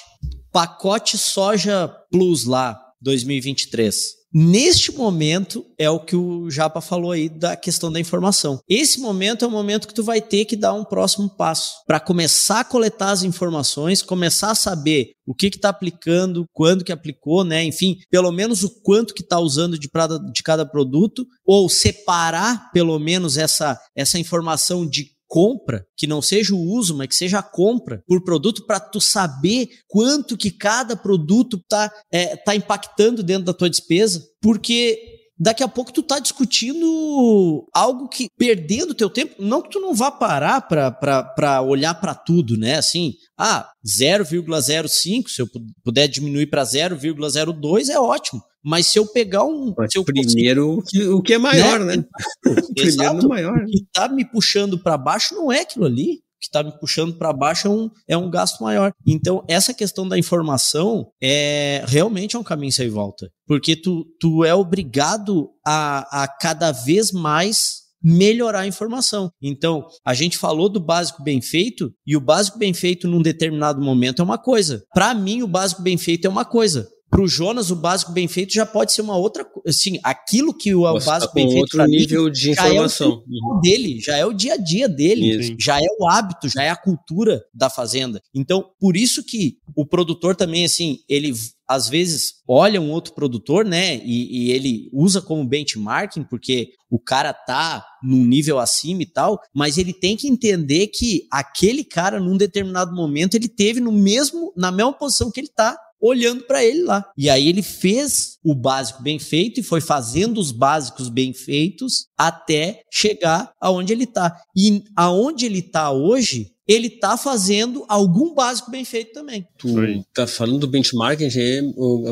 Pacote soja plus lá, 2023. Neste momento é o que o Japa falou aí da questão da informação. Esse momento é o momento que tu vai ter que dar um próximo passo para começar a coletar as informações, começar a saber o que está aplicando, quando que aplicou, né? Enfim, pelo menos o quanto que está usando de, prada, de cada produto, ou separar pelo menos essa, essa informação de compra, que não seja o uso, mas que seja a compra por produto para tu saber quanto que cada produto tá, é, tá impactando dentro da tua despesa, porque daqui a pouco tu tá discutindo algo que perdendo teu tempo, não que tu não vá parar para olhar para tudo, né? Assim, ah, 0,05, se eu puder diminuir para 0,02 é ótimo. Mas se eu pegar um. Mas eu primeiro consigo, o que é maior, né? né? primeiro no maior. O que tá me puxando para baixo não é aquilo ali. O que está me puxando para baixo é um, é um gasto maior. Então, essa questão da informação é realmente é um caminho sem volta. Porque tu, tu é obrigado a, a cada vez mais melhorar a informação. Então, a gente falou do básico bem feito e o básico bem feito num determinado momento é uma coisa. Para mim, o básico bem feito é uma coisa. Para o Jonas, o básico bem feito já pode ser uma outra. Assim, aquilo que o, o básico tá bem feito. outro nível de informação. Já é o dele, já é o dia a dia dele, isso. já é o hábito, já é a cultura da fazenda. Então, por isso que o produtor também, assim, ele às vezes olha um outro produtor, né, e, e, ele usa como benchmarking, porque o cara tá num nível acima e tal, mas ele tem que entender que aquele cara, num determinado momento, ele teve no mesmo, na mesma posição que ele tá olhando para ele lá. E aí ele fez o básico bem feito e foi fazendo os básicos bem feitos até chegar aonde ele está. E aonde ele está hoje, ele está fazendo algum básico bem feito também. Tu tá falando do benchmarking,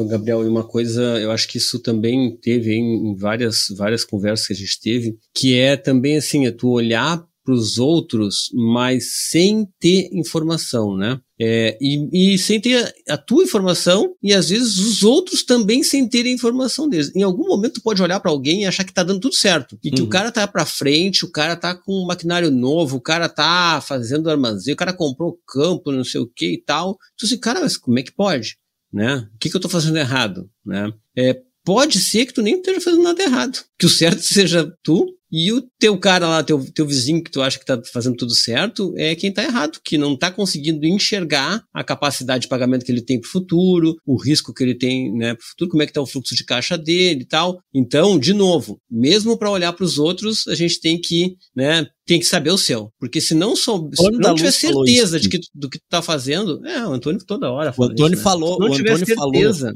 Gabriel, e uma coisa, eu acho que isso também teve em várias, várias conversas que a gente teve, que é também assim, é tu olhar para os outros, mas sem ter informação, né? É, e, e, sem ter a tua informação e às vezes os outros também sem terem informação deles. Em algum momento tu pode olhar para alguém e achar que tá dando tudo certo e que uhum. o cara tá para frente, o cara tá com um maquinário novo, o cara tá fazendo armazém, o cara comprou campo, não sei o que e tal. Tu assim, cara, mas como é que pode? Né? O que, que eu tô fazendo errado? Né? É, pode ser que tu nem esteja fazendo nada errado. Que o certo seja tu e o teu cara lá, teu, teu vizinho que tu acha que tá fazendo tudo certo, é quem tá errado, que não tá conseguindo enxergar a capacidade de pagamento que ele tem pro futuro, o risco que ele tem, né, pro futuro, como é que tá o fluxo de caixa dele e tal. Então, de novo, mesmo para olhar para os outros, a gente tem que, né, tem que saber o seu. Porque se não, sou, se não tiver certeza de que, do que tu tá fazendo, é, o Antônio toda hora fala O Antônio isso, né? falou, o Antônio certeza, falou.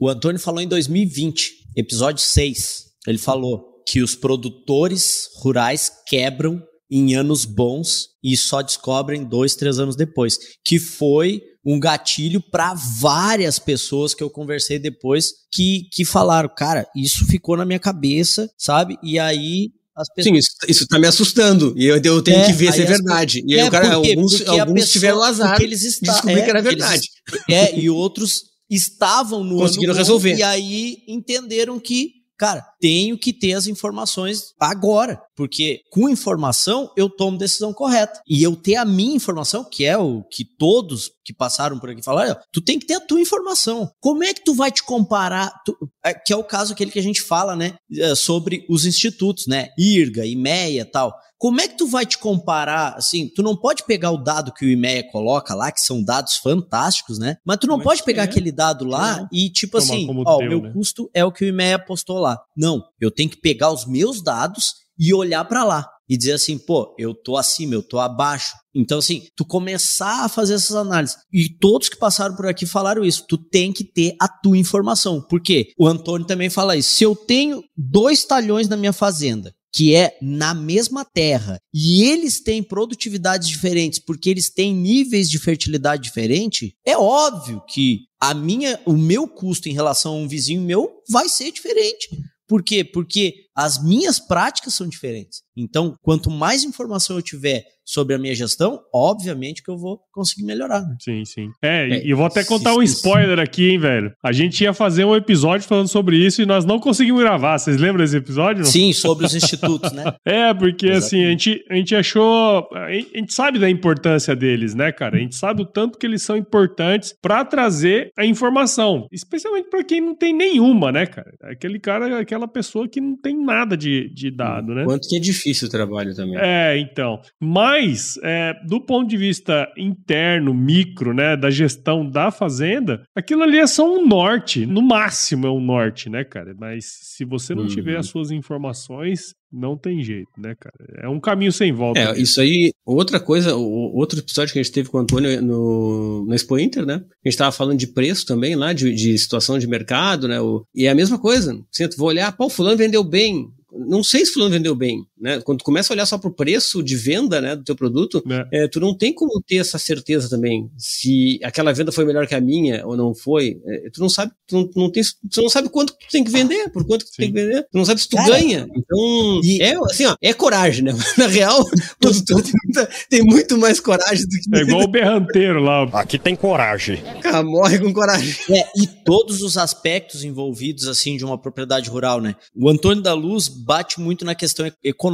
O Antônio falou em 2020, episódio 6. Ele falou: que os produtores rurais quebram em anos bons e só descobrem dois, três anos depois. Que foi um gatilho para várias pessoas que eu conversei depois que, que falaram, cara, isso ficou na minha cabeça, sabe? E aí Pessoas... Sim, isso, isso tá me assustando. E eu, eu tenho é, que ver se é verdade. E aí, é, o cara, alguns, alguns pessoa, tiveram azar eles está, descobrir é, que era verdade. Eles, é, e outros estavam no Conseguiram resolver. E aí entenderam que Cara, tenho que ter as informações agora, porque com informação eu tomo decisão correta. E eu ter a minha informação, que é o que todos que passaram por aqui falaram, tu tem que ter a tua informação. Como é que tu vai te comparar? Tu, é, que é o caso aquele que a gente fala, né, é, sobre os institutos, né, IRGA, IMEA, tal. Como é que tu vai te comparar, assim, tu não pode pegar o dado que o IMEA coloca lá, que são dados fantásticos, né? Mas tu não Mas pode pegar é. aquele dado lá e tipo Toma assim, ó, o meu né? custo é o que o IMEA postou lá. Não, eu tenho que pegar os meus dados e olhar para lá e dizer assim, pô, eu tô acima, eu tô abaixo. Então, assim, tu começar a fazer essas análises. E todos que passaram por aqui falaram isso. Tu tem que ter a tua informação. Por quê? O Antônio também fala isso. Se eu tenho dois talhões na minha fazenda que é na mesma terra, e eles têm produtividades diferentes porque eles têm níveis de fertilidade diferente, é óbvio que a minha, o meu custo em relação a um vizinho meu vai ser diferente. Por quê? Porque as minhas práticas são diferentes. Então, quanto mais informação eu tiver sobre a minha gestão, obviamente que eu vou conseguir melhorar. Né? Sim, sim. É, é, e eu vou até contar um spoiler aqui, hein, velho. A gente ia fazer um episódio falando sobre isso e nós não conseguimos gravar. Vocês lembram desse episódio? Não? Sim, sobre os institutos, né? É, porque Exatamente. assim, a gente, a gente achou. A gente sabe da importância deles, né, cara? A gente sabe o tanto que eles são importantes para trazer a informação. Especialmente para quem não tem nenhuma, né, cara? Aquele cara, aquela pessoa que não tem nada de, de dado, né? Quanto que é difícil o trabalho também. É, então. Mas mas, é, do ponto de vista interno, micro, né, da gestão da fazenda, aquilo ali é só um norte, no máximo é um norte, né, cara? Mas se você não uhum. tiver as suas informações, não tem jeito, né, cara? É um caminho sem volta. É, mesmo. isso aí, outra coisa, o, outro episódio que a gente teve com o Antônio no, no Expo Inter, né? A gente tava falando de preço também lá, de, de situação de mercado, né? O, e é a mesma coisa. Assim, tu vou olhar, pô, fulano vendeu bem, não sei se fulano vendeu bem, né? Quando tu começa a olhar só pro preço de venda, né, do teu produto, é. É, tu não tem como ter essa certeza também se aquela venda foi melhor que a minha ou não foi. É, tu não sabe, tu não, não, tem, tu não sabe quanto tu tem que vender, por quanto tu tem que vender. Tu não sabe se tu Cara, ganha. Então, e... é assim, ó, é coragem, né? Na real, o produtor tem, tem, muito mais coragem do que É igual o berranteiro lá. Aqui tem coragem. Cara, morre com coragem. É, e todos os aspectos envolvidos assim de uma propriedade rural, né? O Antônio da Luz bate muito na questão econômica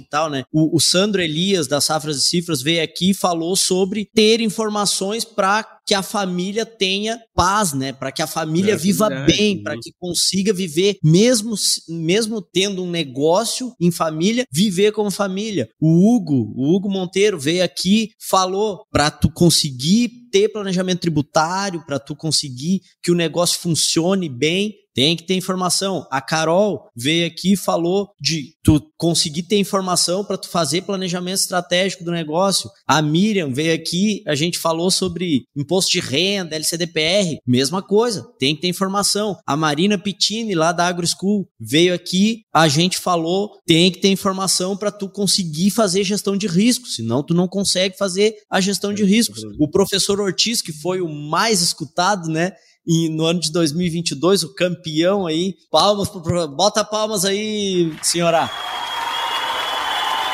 e tal, né? O, o Sandro Elias, da Safras e Cifras, veio aqui e falou sobre ter informações para que a família tenha paz, né? Para que a família é viva verdade, bem, para que consiga viver, mesmo, mesmo tendo um negócio em família, viver como família. O Hugo, o Hugo Monteiro veio aqui, falou para tu conseguir ter planejamento tributário, para tu conseguir que o negócio funcione bem, tem que ter informação. A Carol veio aqui e falou de tu conseguir ter informação para tu fazer planejamento estratégico do negócio. A Miriam veio aqui, a gente falou sobre imposto de renda, LCDPR, mesma coisa, tem que ter informação. A Marina Pittini lá da AgroSchool veio aqui, a gente falou, tem que ter informação para tu conseguir fazer gestão de riscos, senão tu não consegue fazer a gestão de riscos. O professor Ortiz, que foi o mais escutado, né? E no ano de 2022, o campeão aí. Palmas, bota palmas aí, senhora.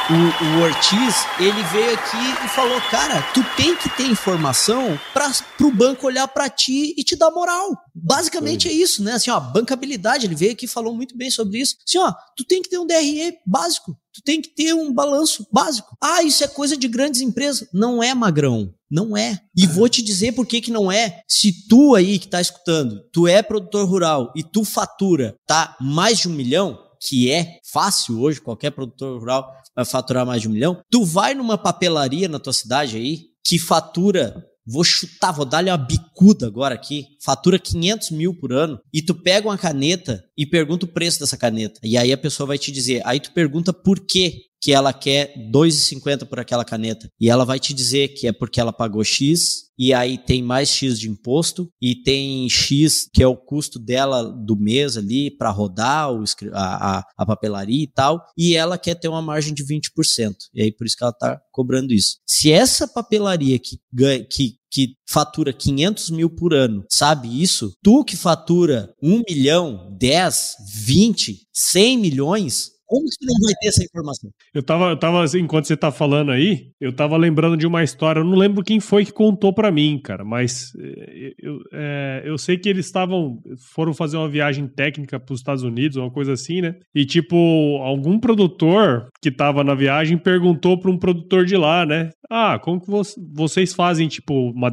O, o, Ortiz, ele veio aqui e falou, cara, tu tem que ter informação para o banco olhar para ti e te dar moral. Basicamente é isso, né? Assim, ó, bancabilidade, ele veio aqui e falou muito bem sobre isso. Assim, ó, tu tem que ter um DRE básico, tu tem que ter um balanço básico. Ah, isso é coisa de grandes empresas. Não é, magrão. Não é. E vou te dizer por que, que não é. Se tu aí que tá escutando, tu é produtor rural e tu fatura, tá? Mais de um milhão, que é fácil hoje, qualquer produtor rural vai faturar mais de um milhão. Tu vai numa papelaria na tua cidade aí, que fatura vou chutar, vou dar-lhe uma bicuda agora aqui, fatura 500 mil por ano, e tu pega uma caneta e pergunta o preço dessa caneta. E aí a pessoa vai te dizer, aí tu pergunta por quê que ela quer 2,50 por aquela caneta. E ela vai te dizer que é porque ela pagou X, e aí tem mais X de imposto, e tem X que é o custo dela do mês ali para rodar a, a, a, papelaria e tal, e ela quer ter uma margem de 20%. E aí por isso que ela está cobrando isso. Se essa papelaria que, ganha, que que fatura 500 mil por ano, sabe isso? Tu que fatura 1 milhão, 10, 20, 100 milhões, como que não vai ter essa informação? Eu tava, eu tava enquanto você tá falando aí, eu tava lembrando de uma história, eu não lembro quem foi que contou para mim, cara, mas eh, eu, é, eu sei que eles estavam, foram fazer uma viagem técnica para os Estados Unidos, uma coisa assim, né? E tipo, algum produtor que tava na viagem perguntou para um produtor de lá, né? Ah, como que vocês fazem, tipo, uma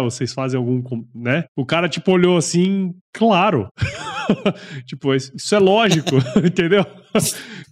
ou vocês fazem algum, né? O cara, tipo, olhou assim, claro. tipo, isso é lógico, entendeu?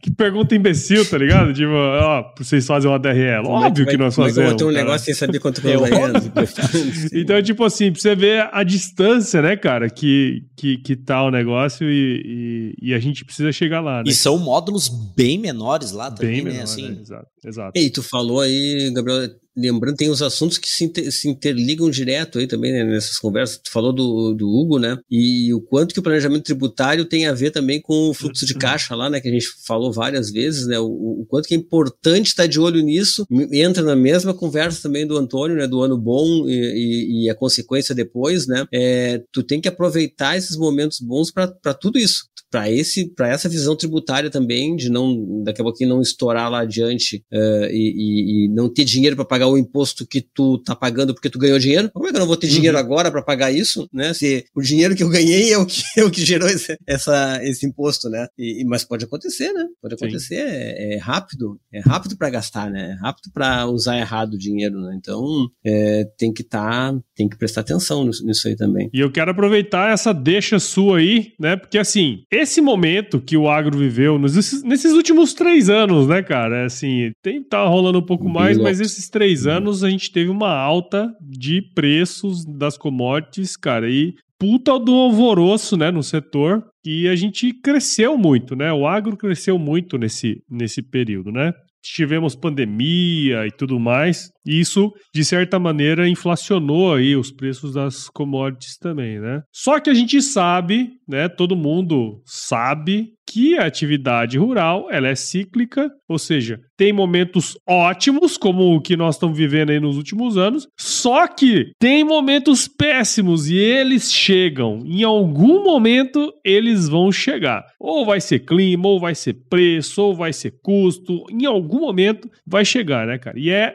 que pergunta imbecil, tá ligado? Tipo, ó, vocês fazem uma DRE. Óbvio que, que, nós fazemos. É eu vou ter um negócio sem saber quanto é Então, tipo assim, pra você ver a distância, né, cara, que, que, que tá o negócio e, e, e a gente precisa chegar lá, né? E são módulos bem menores lá também, bem né? Menor, assim. Né? Exato, exato. E tu falou aí, Gabriel, lembrando, tem os assuntos que se, inter, se interligam direto aí também, né, nessas conversas. Tu falou do, do Hugo, né? E o quanto que o planejamento tributário tem a ver também com o fluxo de caixa lá, né? Que a gente falou várias vezes, né? O, o quanto que é importante estar de olho nisso. Entra na mesma conversa também do Antônio, né? Do ano bom e, e, e a consequência depois, né? É, tu tem que aproveitar esses momentos bons para tudo isso para esse para essa visão tributária também de não daqui a pouquinho não estourar lá adiante uh, e, e, e, não ter dinheiro para pagar o imposto que tu tá pagando porque tu ganhou dinheiro? Como é que eu não vou ter uhum. dinheiro agora para pagar isso né? Se o dinheiro que eu ganhei é o que é o que gerou esse, essa esse imposto né? E, mas pode acontecer né? Pode acontecer é, é, rápido é rápido para gastar né? É rápido para usar errado o dinheiro né? Então é, tem que estar tá, tem que prestar atenção nisso aí também. E eu quero aproveitar essa deixa sua aí né? Porque assim esse momento que o agro viveu nos, nesses últimos três anos, né, cara? É assim, tem, tá rolando um pouco mais, mas esses três anos a gente teve uma alta de preços das commodities, cara, e puta do alvoroço, né, no setor, e a gente cresceu muito, né? O agro cresceu muito nesse, nesse período, né? tivemos pandemia e tudo mais, e isso, de certa maneira, inflacionou aí os preços das commodities também, né? Só que a gente sabe, né, todo mundo sabe que a atividade rural ela é cíclica, ou seja, tem momentos ótimos, como o que nós estamos vivendo aí nos últimos anos, só que tem momentos péssimos e eles chegam. Em algum momento eles vão chegar. Ou vai ser clima, ou vai ser preço, ou vai ser custo. Em algum momento vai chegar, né, cara? E é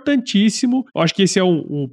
importantíssimo. Eu acho que esse é um, um,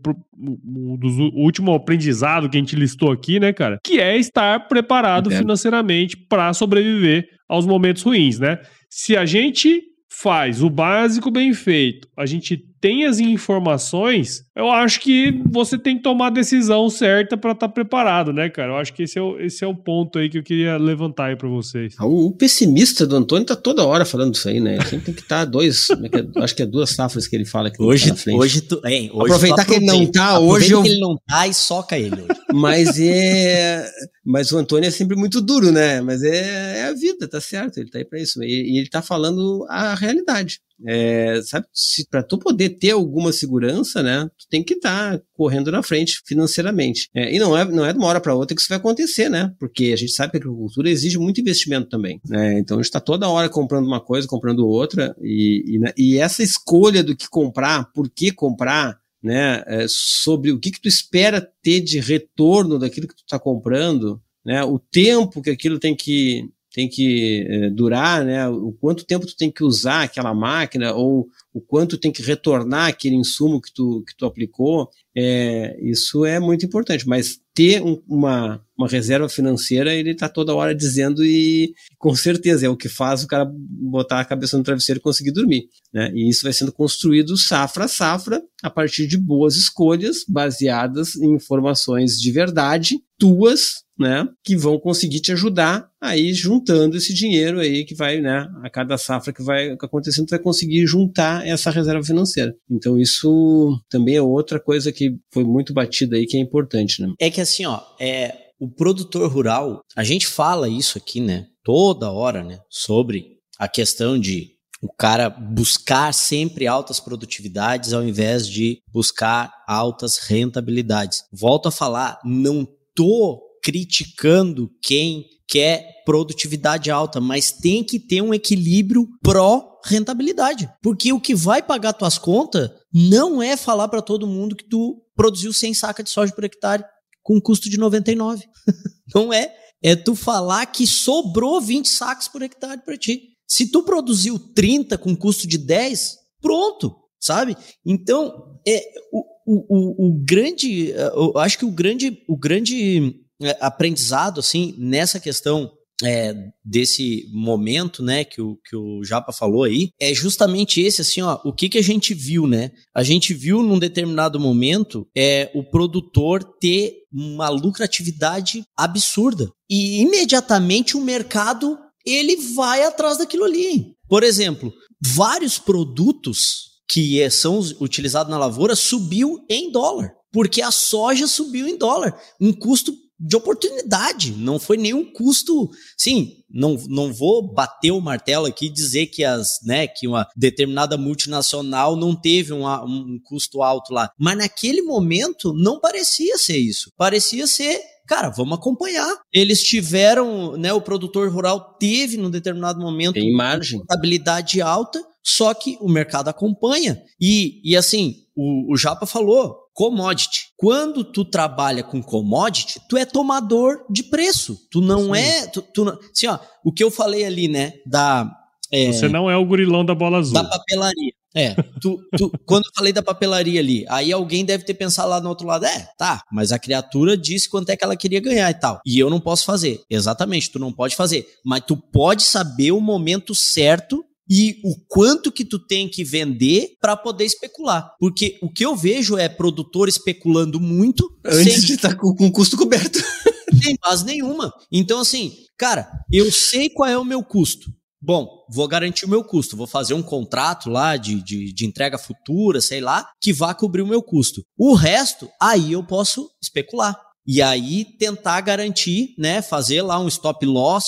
um dos últimos aprendizado que a gente listou aqui, né, cara? Que é estar preparado financeiramente para sobreviver aos momentos ruins, né? Se a gente faz o básico bem feito, a gente tem as informações, eu acho que você tem que tomar a decisão certa para estar tá preparado, né, cara? Eu acho que esse é, o, esse é o ponto aí que eu queria levantar aí para vocês. Ah, o, o, pessimista do Antônio tá toda hora falando isso aí, né? Sempre tem que estar tá dois, é acho que é duas safras que ele fala que hoje, tá hoje tu, hein, hoje aproveitar tu que ele não tá, hoje eu... que ele não tá e soca ele hoje. Mas é, mas o Antônio é sempre muito duro, né? Mas é, é a vida, tá certo? Ele tá aí para isso. E, e ele tá falando a realidade. É, sabe, para tu poder ter alguma segurança, né, tu tem que estar tá correndo na frente financeiramente. É, e não é, não é de uma hora para outra que isso vai acontecer, né? Porque a gente sabe que a agricultura exige muito investimento também. Né? Então a gente está toda hora comprando uma coisa, comprando outra, e, e, né, e, essa escolha do que comprar, por que comprar, né, é, sobre o que, que tu espera ter de retorno daquilo que tu está comprando, né, o tempo que aquilo tem que tem que é, durar, né? O quanto tempo tu tem que usar aquela máquina ou o quanto tem que retornar aquele insumo que tu, que tu aplicou, é, isso é muito importante. Mas ter um, uma, uma reserva financeira, ele está toda hora dizendo e com certeza é o que faz o cara botar a cabeça no travesseiro e conseguir dormir. Né? E isso vai sendo construído safra a safra a partir de boas escolhas baseadas em informações de verdade, tuas, né, que vão conseguir te ajudar aí juntando esse dinheiro aí que vai, né, a cada safra que vai acontecendo, tu vai conseguir juntar essa reserva financeira. Então isso também é outra coisa que foi muito batida aí que é importante, né? É que assim, ó, é o produtor rural, a gente fala isso aqui, né, toda hora, né, sobre a questão de o cara buscar sempre altas produtividades ao invés de buscar altas rentabilidades. Volto a falar, não tô criticando quem quer produtividade alta, mas tem que ter um equilíbrio pró rentabilidade, porque o que vai pagar tuas contas não é falar para todo mundo que tu produziu 100 sacas de soja por hectare com custo de 99. não é, é tu falar que sobrou 20 sacas por hectare para ti. Se tu produziu 30 com custo de 10, pronto, sabe? Então, é o, o, o, o grande, eu acho que o grande, o grande aprendizado, assim, nessa questão é, desse momento, né, que o, que o Japa falou aí, é justamente esse, assim, ó, o que que a gente viu, né? A gente viu num determinado momento é, o produtor ter uma lucratividade absurda. E imediatamente o mercado, ele vai atrás daquilo ali. Por exemplo, vários produtos que é, são utilizados na lavoura subiu em dólar, porque a soja subiu em dólar, um custo de oportunidade, não foi nenhum custo. Sim, não, não vou bater o martelo aqui e dizer que as, né, que uma determinada multinacional não teve um, um custo alto lá, mas naquele momento não parecia ser isso. Parecia ser cara, vamos acompanhar. Eles tiveram, né, o produtor rural teve num determinado momento Tem margem. rentabilidade alta, só que o mercado acompanha. E, e assim, o, o Japa falou, commodity. Quando tu trabalha com commodity, tu é tomador de preço. Tu não Sim. é. Tu, tu, assim, ó, o que eu falei ali, né? Da. É, Você não é o gurilão da bola azul. Da papelaria. É, tu, tu, quando eu falei da papelaria ali, aí alguém deve ter pensado lá no outro lado, é, tá, mas a criatura disse quanto é que ela queria ganhar e tal. E eu não posso fazer. Exatamente, tu não pode fazer. Mas tu pode saber o momento certo e o quanto que tu tem que vender para poder especular. Porque o que eu vejo é produtor especulando muito antes sem... de estar tá com, com custo coberto. Sem base nenhuma. Então, assim, cara, eu sei qual é o meu custo. Bom, vou garantir o meu custo, vou fazer um contrato lá de, de, de, entrega futura, sei lá, que vá cobrir o meu custo. O resto, aí eu posso especular. E aí tentar garantir, né, fazer lá um stop loss,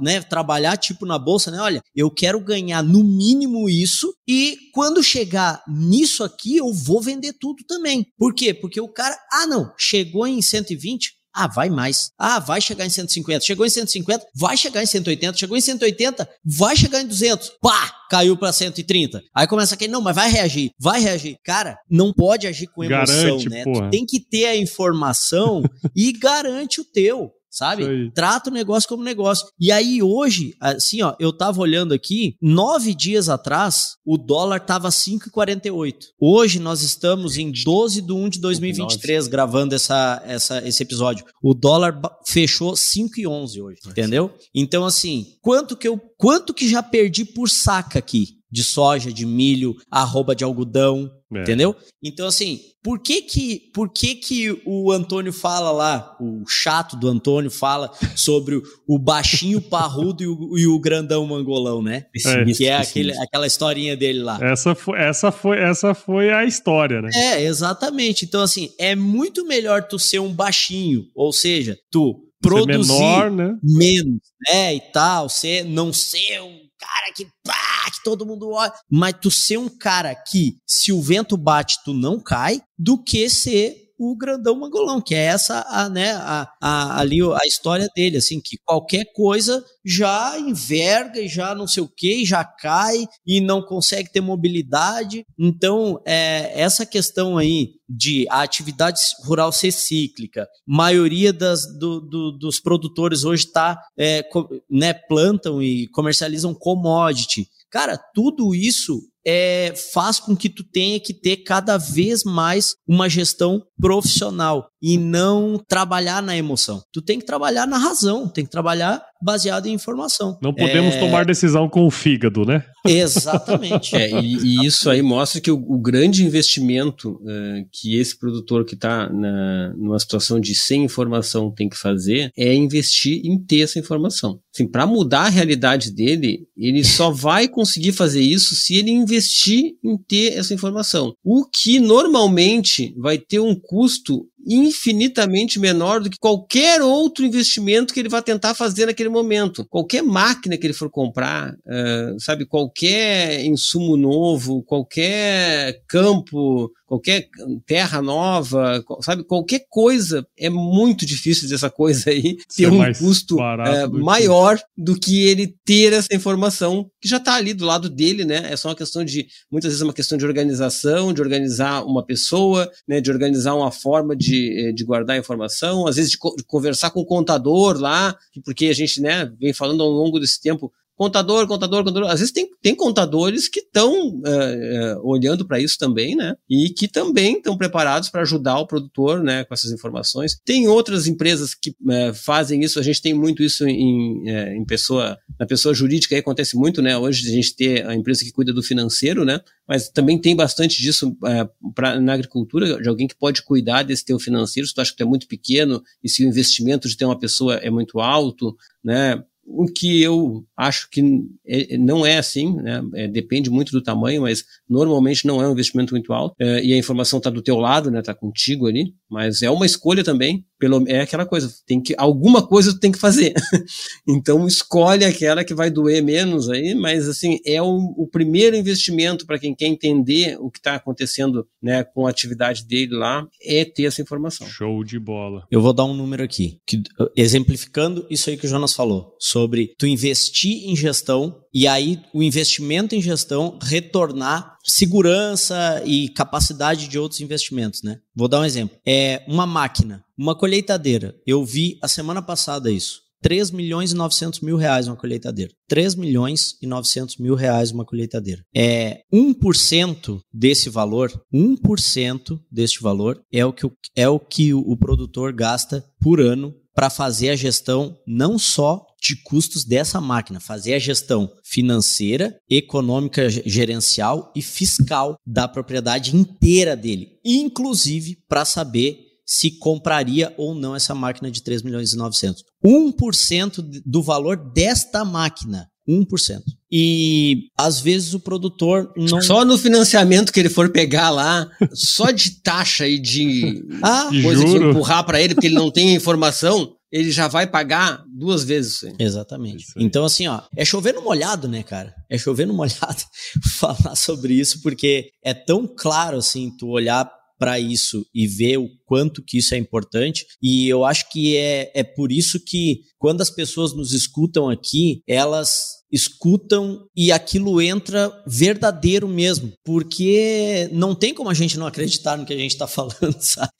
né, trabalhar tipo na bolsa, né, olha, eu quero ganhar no mínimo isso e quando chegar nisso aqui eu vou vender tudo também. Por quê? Porque o cara, ah não, chegou em 120, ah, vai mais. Ah, vai chegar em 150. Chegou em 150, vai chegar em 180. Chegou em 180, vai chegar em 200. Pá! Caiu para 130. Aí começa aquele, não, mas vai reagir, vai reagir. Cara, não pode agir com emoção, garante, né? Porra. Tu tem que ter a informação e garante o teu sabe? Trata o negócio como negócio. E aí hoje, assim, ó, eu tava olhando aqui, nove dias atrás, o dólar tava 5,48. Hoje nós estamos em 12 de 1 de 2023 gravando essa, essa, esse episódio. O dólar fechou 5,11 hoje, entendeu? Então, assim, quanto que eu, quanto que já perdi por saca aqui? De soja, de milho, arroba de algodão, é. entendeu? Então, assim, por que que, por que que o Antônio fala lá, o chato do Antônio fala sobre o, baixinho parrudo e o, e o grandão mangolão, né? É. Que é aquele, aquela historinha dele lá. Essa foi, essa, foi, essa foi a história, né? É, exatamente. Então, assim, é muito melhor tu ser um baixinho, ou seja, tu produzir menor, né? menos, né, e tal, ser, não ser um cara que, pá, que todo mundo olha. Mas tu ser um cara que, se o vento bate, tu não cai, do que ser o grandão mangolão, que é essa a, né, a, a, ali a história dele, assim, que qualquer coisa já enverga e já não sei o que, já cai e não consegue ter mobilidade. Então, é, essa questão aí de a atividade rural ser cíclica, maioria das, do, do, dos produtores hoje tá, é, né, plantam e comercializam commodity. Cara, tudo isso é, faz com que tu tenha que ter cada vez mais uma gestão profissional e não trabalhar na emoção. Tu tem que trabalhar na razão, tem que trabalhar baseado em informação. Não podemos é... tomar decisão com o fígado, né? Exatamente. é, e, e, isso aí mostra que o, o grande investimento uh, que esse produtor que está numa situação de sem informação tem que fazer é investir em ter essa informação. Assim, para mudar a realidade dele, ele só vai conseguir fazer isso se ele investir em ter essa informação. O que normalmente vai ter um custo infinitamente menor do que qualquer outro investimento que ele vai tentar fazer naquele momento. Qualquer máquina que ele for comprar, uh, sabe, qualquer insumo novo, qualquer campo, qualquer terra nova, sabe, qualquer coisa é muito difícil dessa coisa aí ter um custo uh, maior do que ele ter essa informação que já está ali do lado dele, né? É só uma questão de muitas vezes é uma questão de organização, de organizar uma pessoa, né? De organizar uma forma de de, eh, de guardar informação, às vezes de, de, conversar com o contador lá, porque a gente né, vem falando ao longo desse tempo contador, contador, contador. Às vezes tem, tem contadores que estão uh, uh, olhando para isso também, né? E que também estão preparados para ajudar o produtor, né, com essas informações. Tem outras empresas que uh, fazem isso. A gente tem muito isso em, em pessoa, na pessoa jurídica. Aí acontece muito, né? Hoje a gente tem a empresa que cuida do financeiro, né? Mas também tem bastante disso pra, na agricultura, de alguém que pode cuidar desse teu financeiro. Se tu acha que tu é muito pequeno e se o investimento de ter uma pessoa é muito alto, né? o que eu acho que é, não é assim, né? É, depende muito do tamanho, mas normalmente não é um investimento muito alto é, e a informação está do teu lado, né? Está contigo ali, mas é uma escolha também. Pelo é aquela coisa, tem que alguma coisa tu tem que fazer. então escolhe aquela que vai doer menos aí, mas assim é o, o primeiro investimento para quem quer entender o que está acontecendo, né? Com a atividade dele lá é ter essa informação. Show de bola. Eu vou dar um número aqui, que, exemplificando isso aí que o Jonas falou sobre tu investir investir em gestão e aí o investimento em gestão retornar segurança e capacidade de outros investimentos, né? Vou dar um exemplo. É uma máquina, uma colheitadeira. Eu vi a semana passada isso. 3 milhões e 900 mil reais uma colheitadeira. 3 milhões e 900 mil reais uma colheitadeira. É 1% desse valor, 1% deste valor é o que o, é o, que o produtor gasta por ano para fazer a gestão não só de custos dessa máquina, fazer a gestão financeira, econômica, gerencial e fiscal da propriedade inteira dele, inclusive para saber se compraria ou não essa máquina de 3 milhões e 900. 1% do valor desta máquina. 1%. E às vezes o produtor não. Só no financiamento que ele for pegar lá, só de taxa e de ah, coisa de empurrar para ele, porque ele não tem informação, ele já vai pagar duas vezes. Exatamente. Então, assim, ó, é chover no molhado, né, cara? É chover no molhado falar sobre isso, porque é tão claro, assim, tu olhar para isso e ver o quanto que isso é importante. E eu acho que é, é por isso que quando as pessoas nos escutam aqui, elas escutam e aquilo entra verdadeiro mesmo, porque não tem como a gente não acreditar no que a gente está falando, sabe?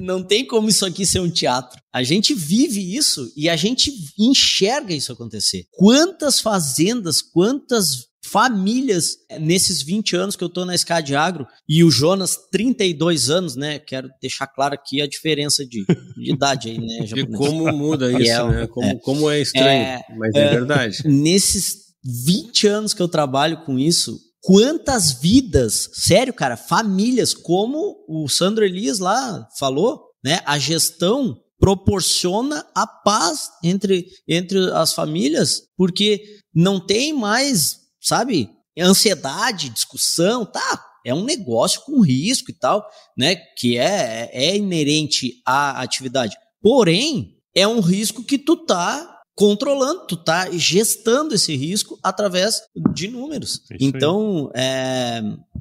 Não tem como isso aqui ser um teatro. A gente vive isso e a gente enxerga isso acontecer. Quantas fazendas, quantas famílias eh, nesses 20 anos que eu estou na SCAD Agro e o Jonas 32 anos, né? Quero deixar claro aqui a diferença de, de idade aí, né? De como muda isso, é, né? Como é, como é estranho, é, mas é, é verdade. Nesses 20 anos que eu trabalho com isso, quantas vidas, sério, cara, famílias, como o Sandro Elias lá falou, né? A gestão proporciona a paz entre, entre as famílias, porque não tem mais sabe? Ansiedade, discussão, tá? É um negócio com risco e tal, né? Que é, é inerente à atividade. Porém, é um risco que tu tá controlando, tu tá gestando esse risco através de números. É então, é,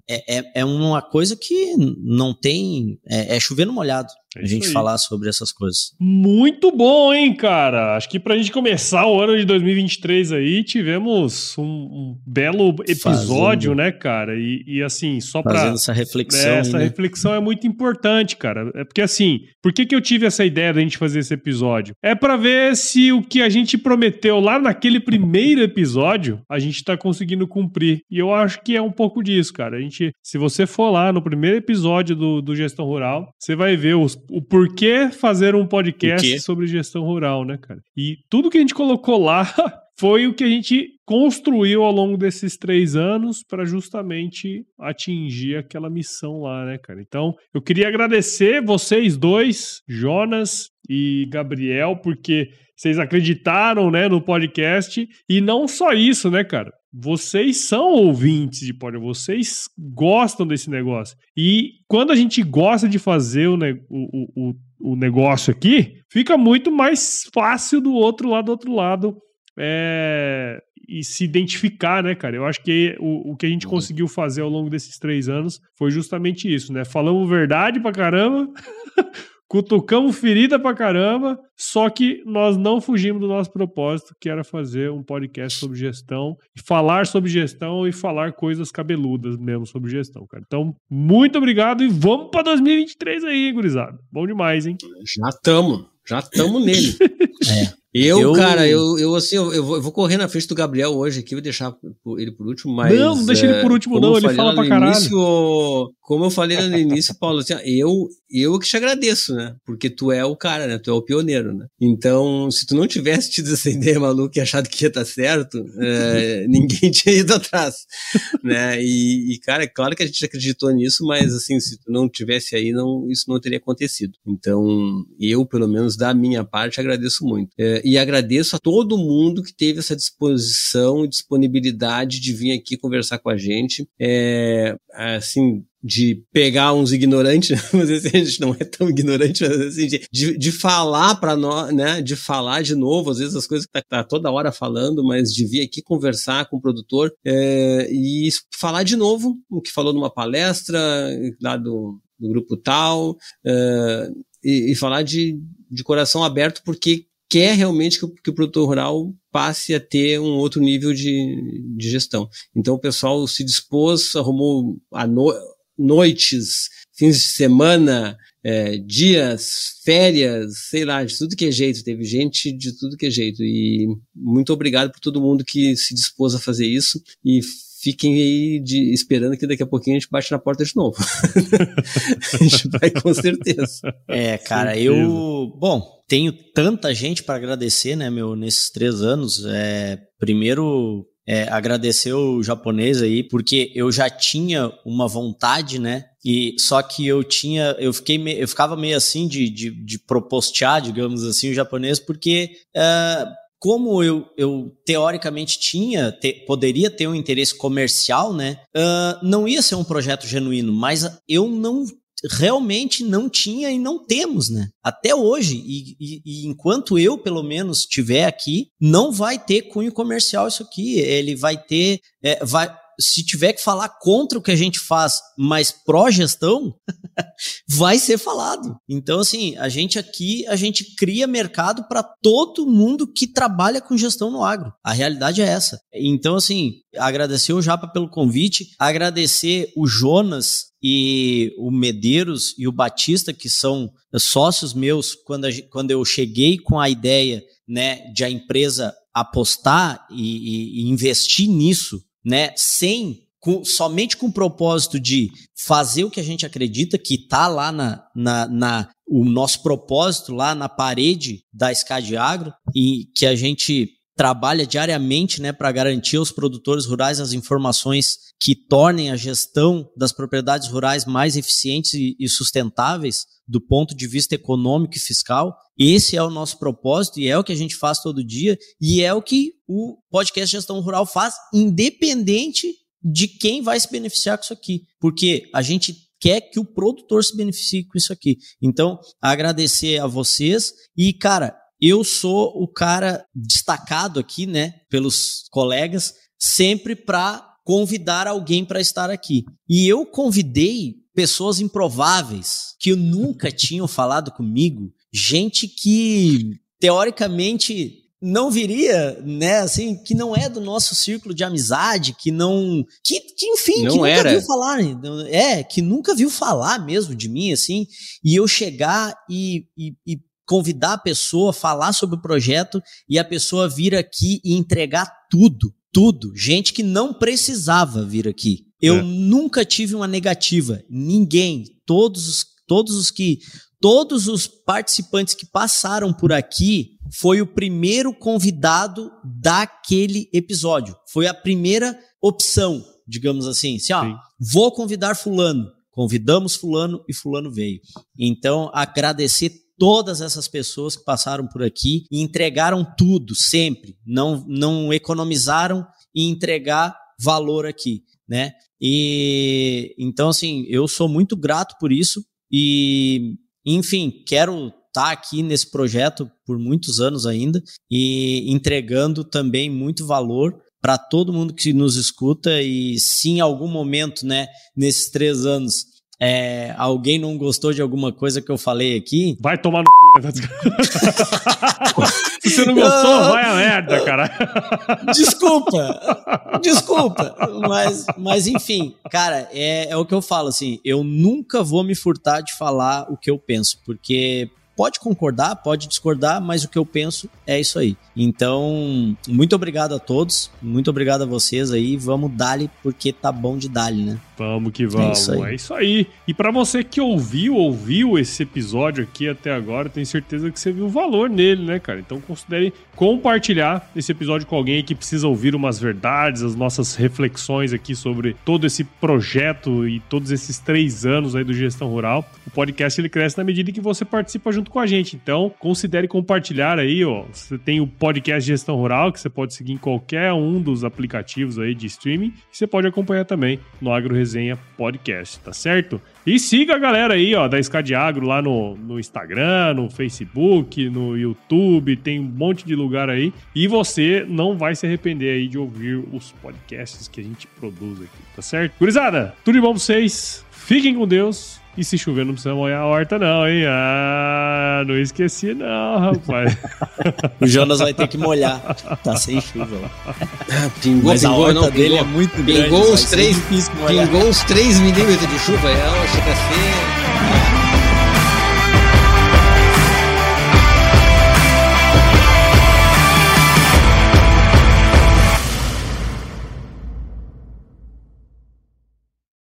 é, é uma coisa que não tem. É, é chover no molhado. É a gente aí. falar sobre essas coisas. Muito bom, hein, cara? Acho que pra gente começar o ano de 2023 aí, tivemos um, um belo episódio, Fazendo. né, cara? E, e, assim, só pra. Fazendo essa reflexão. É, essa aí, né? reflexão é muito importante, cara. É porque assim, por que, que eu tive essa ideia da gente fazer esse episódio? É para ver se o que a gente prometeu lá naquele primeiro episódio, a gente tá conseguindo cumprir. E eu acho que é um pouco disso, cara. A gente, se você for lá no primeiro episódio do, do Gestão Rural, você vai ver os o porquê fazer um podcast sobre gestão rural, né, cara? E tudo que a gente colocou lá foi o que a gente construiu ao longo desses três anos para justamente atingir aquela missão lá, né, cara? Então, eu queria agradecer vocês dois, Jonas e Gabriel, porque vocês acreditaram, né, no podcast. E não só isso, né, cara? Vocês são ouvintes de podcast, vocês gostam desse negócio. E quando a gente gosta de fazer o, o, o, o negócio aqui, fica muito mais fácil do outro lado, do outro lado, é, e se identificar, né, cara? Eu acho que o, o que a gente uhum. conseguiu fazer ao longo desses três anos foi justamente isso, né? Falamos verdade pra caramba. Cutucamos ferida pra caramba, só que nós não fugimos do nosso propósito, que era fazer um podcast sobre gestão, falar sobre gestão e falar coisas cabeludas mesmo sobre gestão, cara. Então, muito obrigado e vamos pra 2023 aí, gurizada. Bom demais, hein? Já estamos, já estamos nele. é. Eu, eu, cara, eu, eu assim, eu, eu, vou, eu, vou, correr na frente do Gabriel hoje aqui, vou deixar ele por último, mas. Não, não deixa ele por último, não, ele fala pra caralho. Início, como eu falei no início, Paulo, assim, eu, eu que te agradeço, né? Porque tu é o cara, né? Tu é o pioneiro, né? Então, se tu não tivesse tido essa ideia maluca e achado que ia estar certo, é, ninguém tinha ido atrás, né? E, e, cara, é claro que a gente acreditou nisso, mas assim, se tu não tivesse aí, não, isso não teria acontecido. Então, eu, pelo menos da minha parte, agradeço muito. É, e agradeço a todo mundo que teve essa disposição e disponibilidade de vir aqui conversar com a gente. É, assim, de pegar uns ignorantes, mas assim, a gente não é tão ignorante, mas assim, de, de, falar para nós, né, de falar de novo, às vezes as coisas que tá, tá, toda hora falando, mas de vir aqui conversar com o produtor é, e falar de novo o que falou numa palestra lá do, do grupo tal, é, e, e, falar de, de coração aberto, porque quer realmente que, que o produtor rural passe a ter um outro nível de, de gestão. Então o pessoal se dispôs, arrumou a no, noites, fins de semana, é, dias, férias, sei lá, de tudo que é jeito. Teve gente de tudo que é jeito. E muito obrigado por todo mundo que se dispôs a fazer isso. E fiquem aí de, esperando que daqui a pouquinho a gente bate na porta de novo. a gente vai com certeza. É, cara, eu. Bom, tenho tanta gente para agradecer, né, meu, nesses três anos. É, primeiro, é, agradecer o japonês aí, porque eu já tinha uma vontade, né? E só que eu tinha, eu fiquei, me, eu ficava meio assim de, de, de propostear, digamos assim, o japonês, porque uh, como eu, eu teoricamente tinha, te, poderia ter um interesse comercial, né? Uh, não ia ser um projeto genuíno, mas eu não realmente não tinha e não temos, né? Até hoje, e, e, e, enquanto eu, pelo menos, estiver aqui, não vai ter cunho comercial isso aqui. Ele vai ter. É, vai, se tiver que falar contra o que a gente faz, mas pró-gestão, vai ser falado. Então, assim, a gente aqui, a gente cria mercado para todo mundo que trabalha com gestão no agro. A realidade é essa. Então, assim, agradecer o Japa pelo convite, agradecer o Jonas e o Medeiros e o Batista, que são sócios meus, quando, a, quando eu cheguei com a ideia né, de a empresa apostar e, e, e investir nisso, né, sem com, somente com o propósito de fazer o que a gente acredita que está lá na, na, na, o nosso propósito lá na parede da SCAD Agro e que a gente trabalha diariamente né, para garantir aos produtores rurais as informações que tornem a gestão das propriedades rurais mais eficientes e, sustentáveis do ponto de vista econômico e fiscal. Esse é o nosso propósito e é o que a gente faz todo dia e é o que o podcast Gestão Rural faz, independente de quem vai se beneficiar com isso aqui. Porque a gente quer que o produtor se beneficie com isso aqui. Então, agradecer a vocês e, cara, eu sou o cara destacado aqui, né, pelos colegas, sempre para convidar alguém para estar aqui. E eu convidei pessoas improváveis que nunca tinham falado comigo, gente que teoricamente não viria, né, assim, que não é do nosso círculo de amizade, que não, que, que enfim, não que nunca era. viu falar, é, que nunca viu falar mesmo de mim, assim, e eu chegar e, e, e convidar a pessoa, falar sobre o projeto e a pessoa vir aqui e entregar tudo, tudo. Gente que não precisava vir aqui. Eu é. nunca tive uma negativa. Ninguém, todos os, todos os que todos os participantes que passaram por aqui foi o primeiro convidado daquele episódio. Foi a primeira opção, digamos assim. Assim, ó, vou convidar fulano. Convidamos fulano e fulano veio. Então, agradecer todas essas pessoas que passaram por aqui e entregaram tudo sempre, não não economizaram em entregar valor aqui, né? E então assim, eu sou muito grato por isso e enfim, quero estar tá aqui nesse projeto por muitos anos ainda e entregando também muito valor para todo mundo que nos escuta e se em algum momento, né, nesses três anos é, alguém não gostou de alguma coisa que eu falei aqui. Vai tomar no né? Se você não gostou, vai a merda, cara. Desculpa, desculpa. Mas, mas enfim, cara, é, é o que eu falo assim. Eu nunca vou me furtar de falar o que eu penso, porque pode concordar, pode discordar, mas o que eu penso é isso aí. Então, muito obrigado a todos, muito obrigado a vocês aí. Vamos dali porque tá bom de dali, né? Vamos que vamos. É isso aí. É isso aí. E para você que ouviu, ouviu esse episódio aqui até agora, tenho certeza que você viu o valor nele, né, cara? Então considere compartilhar esse episódio com alguém que precisa ouvir umas verdades, as nossas reflexões aqui sobre todo esse projeto e todos esses três anos aí do Gestão Rural. O podcast ele cresce na medida que você participa junto com a gente. Então, considere compartilhar aí, ó. Você tem o podcast Gestão Rural, que você pode seguir em qualquer um dos aplicativos aí de streaming. E você pode acompanhar também no Agro Resenha Podcast, tá certo? E siga a galera aí, ó, da Escade Agro lá no, no Instagram, no Facebook, no YouTube, tem um monte de lugar aí. E você não vai se arrepender aí de ouvir os podcasts que a gente produz aqui, tá certo? Gurizada, tudo de bom pra vocês. Fiquem com Deus E se chover, não precisa molhar a horta, não, hein? Ah, não esqueci, não, rapaz. o Jonas vai ter que molhar. Tá sem chuva lá. Ah, pingou, Mas pingou, a horta não, dele é pingou, é muito grande. Pingou uns 3, pingou uns 3 milímetros de chuva. É, chega a ser.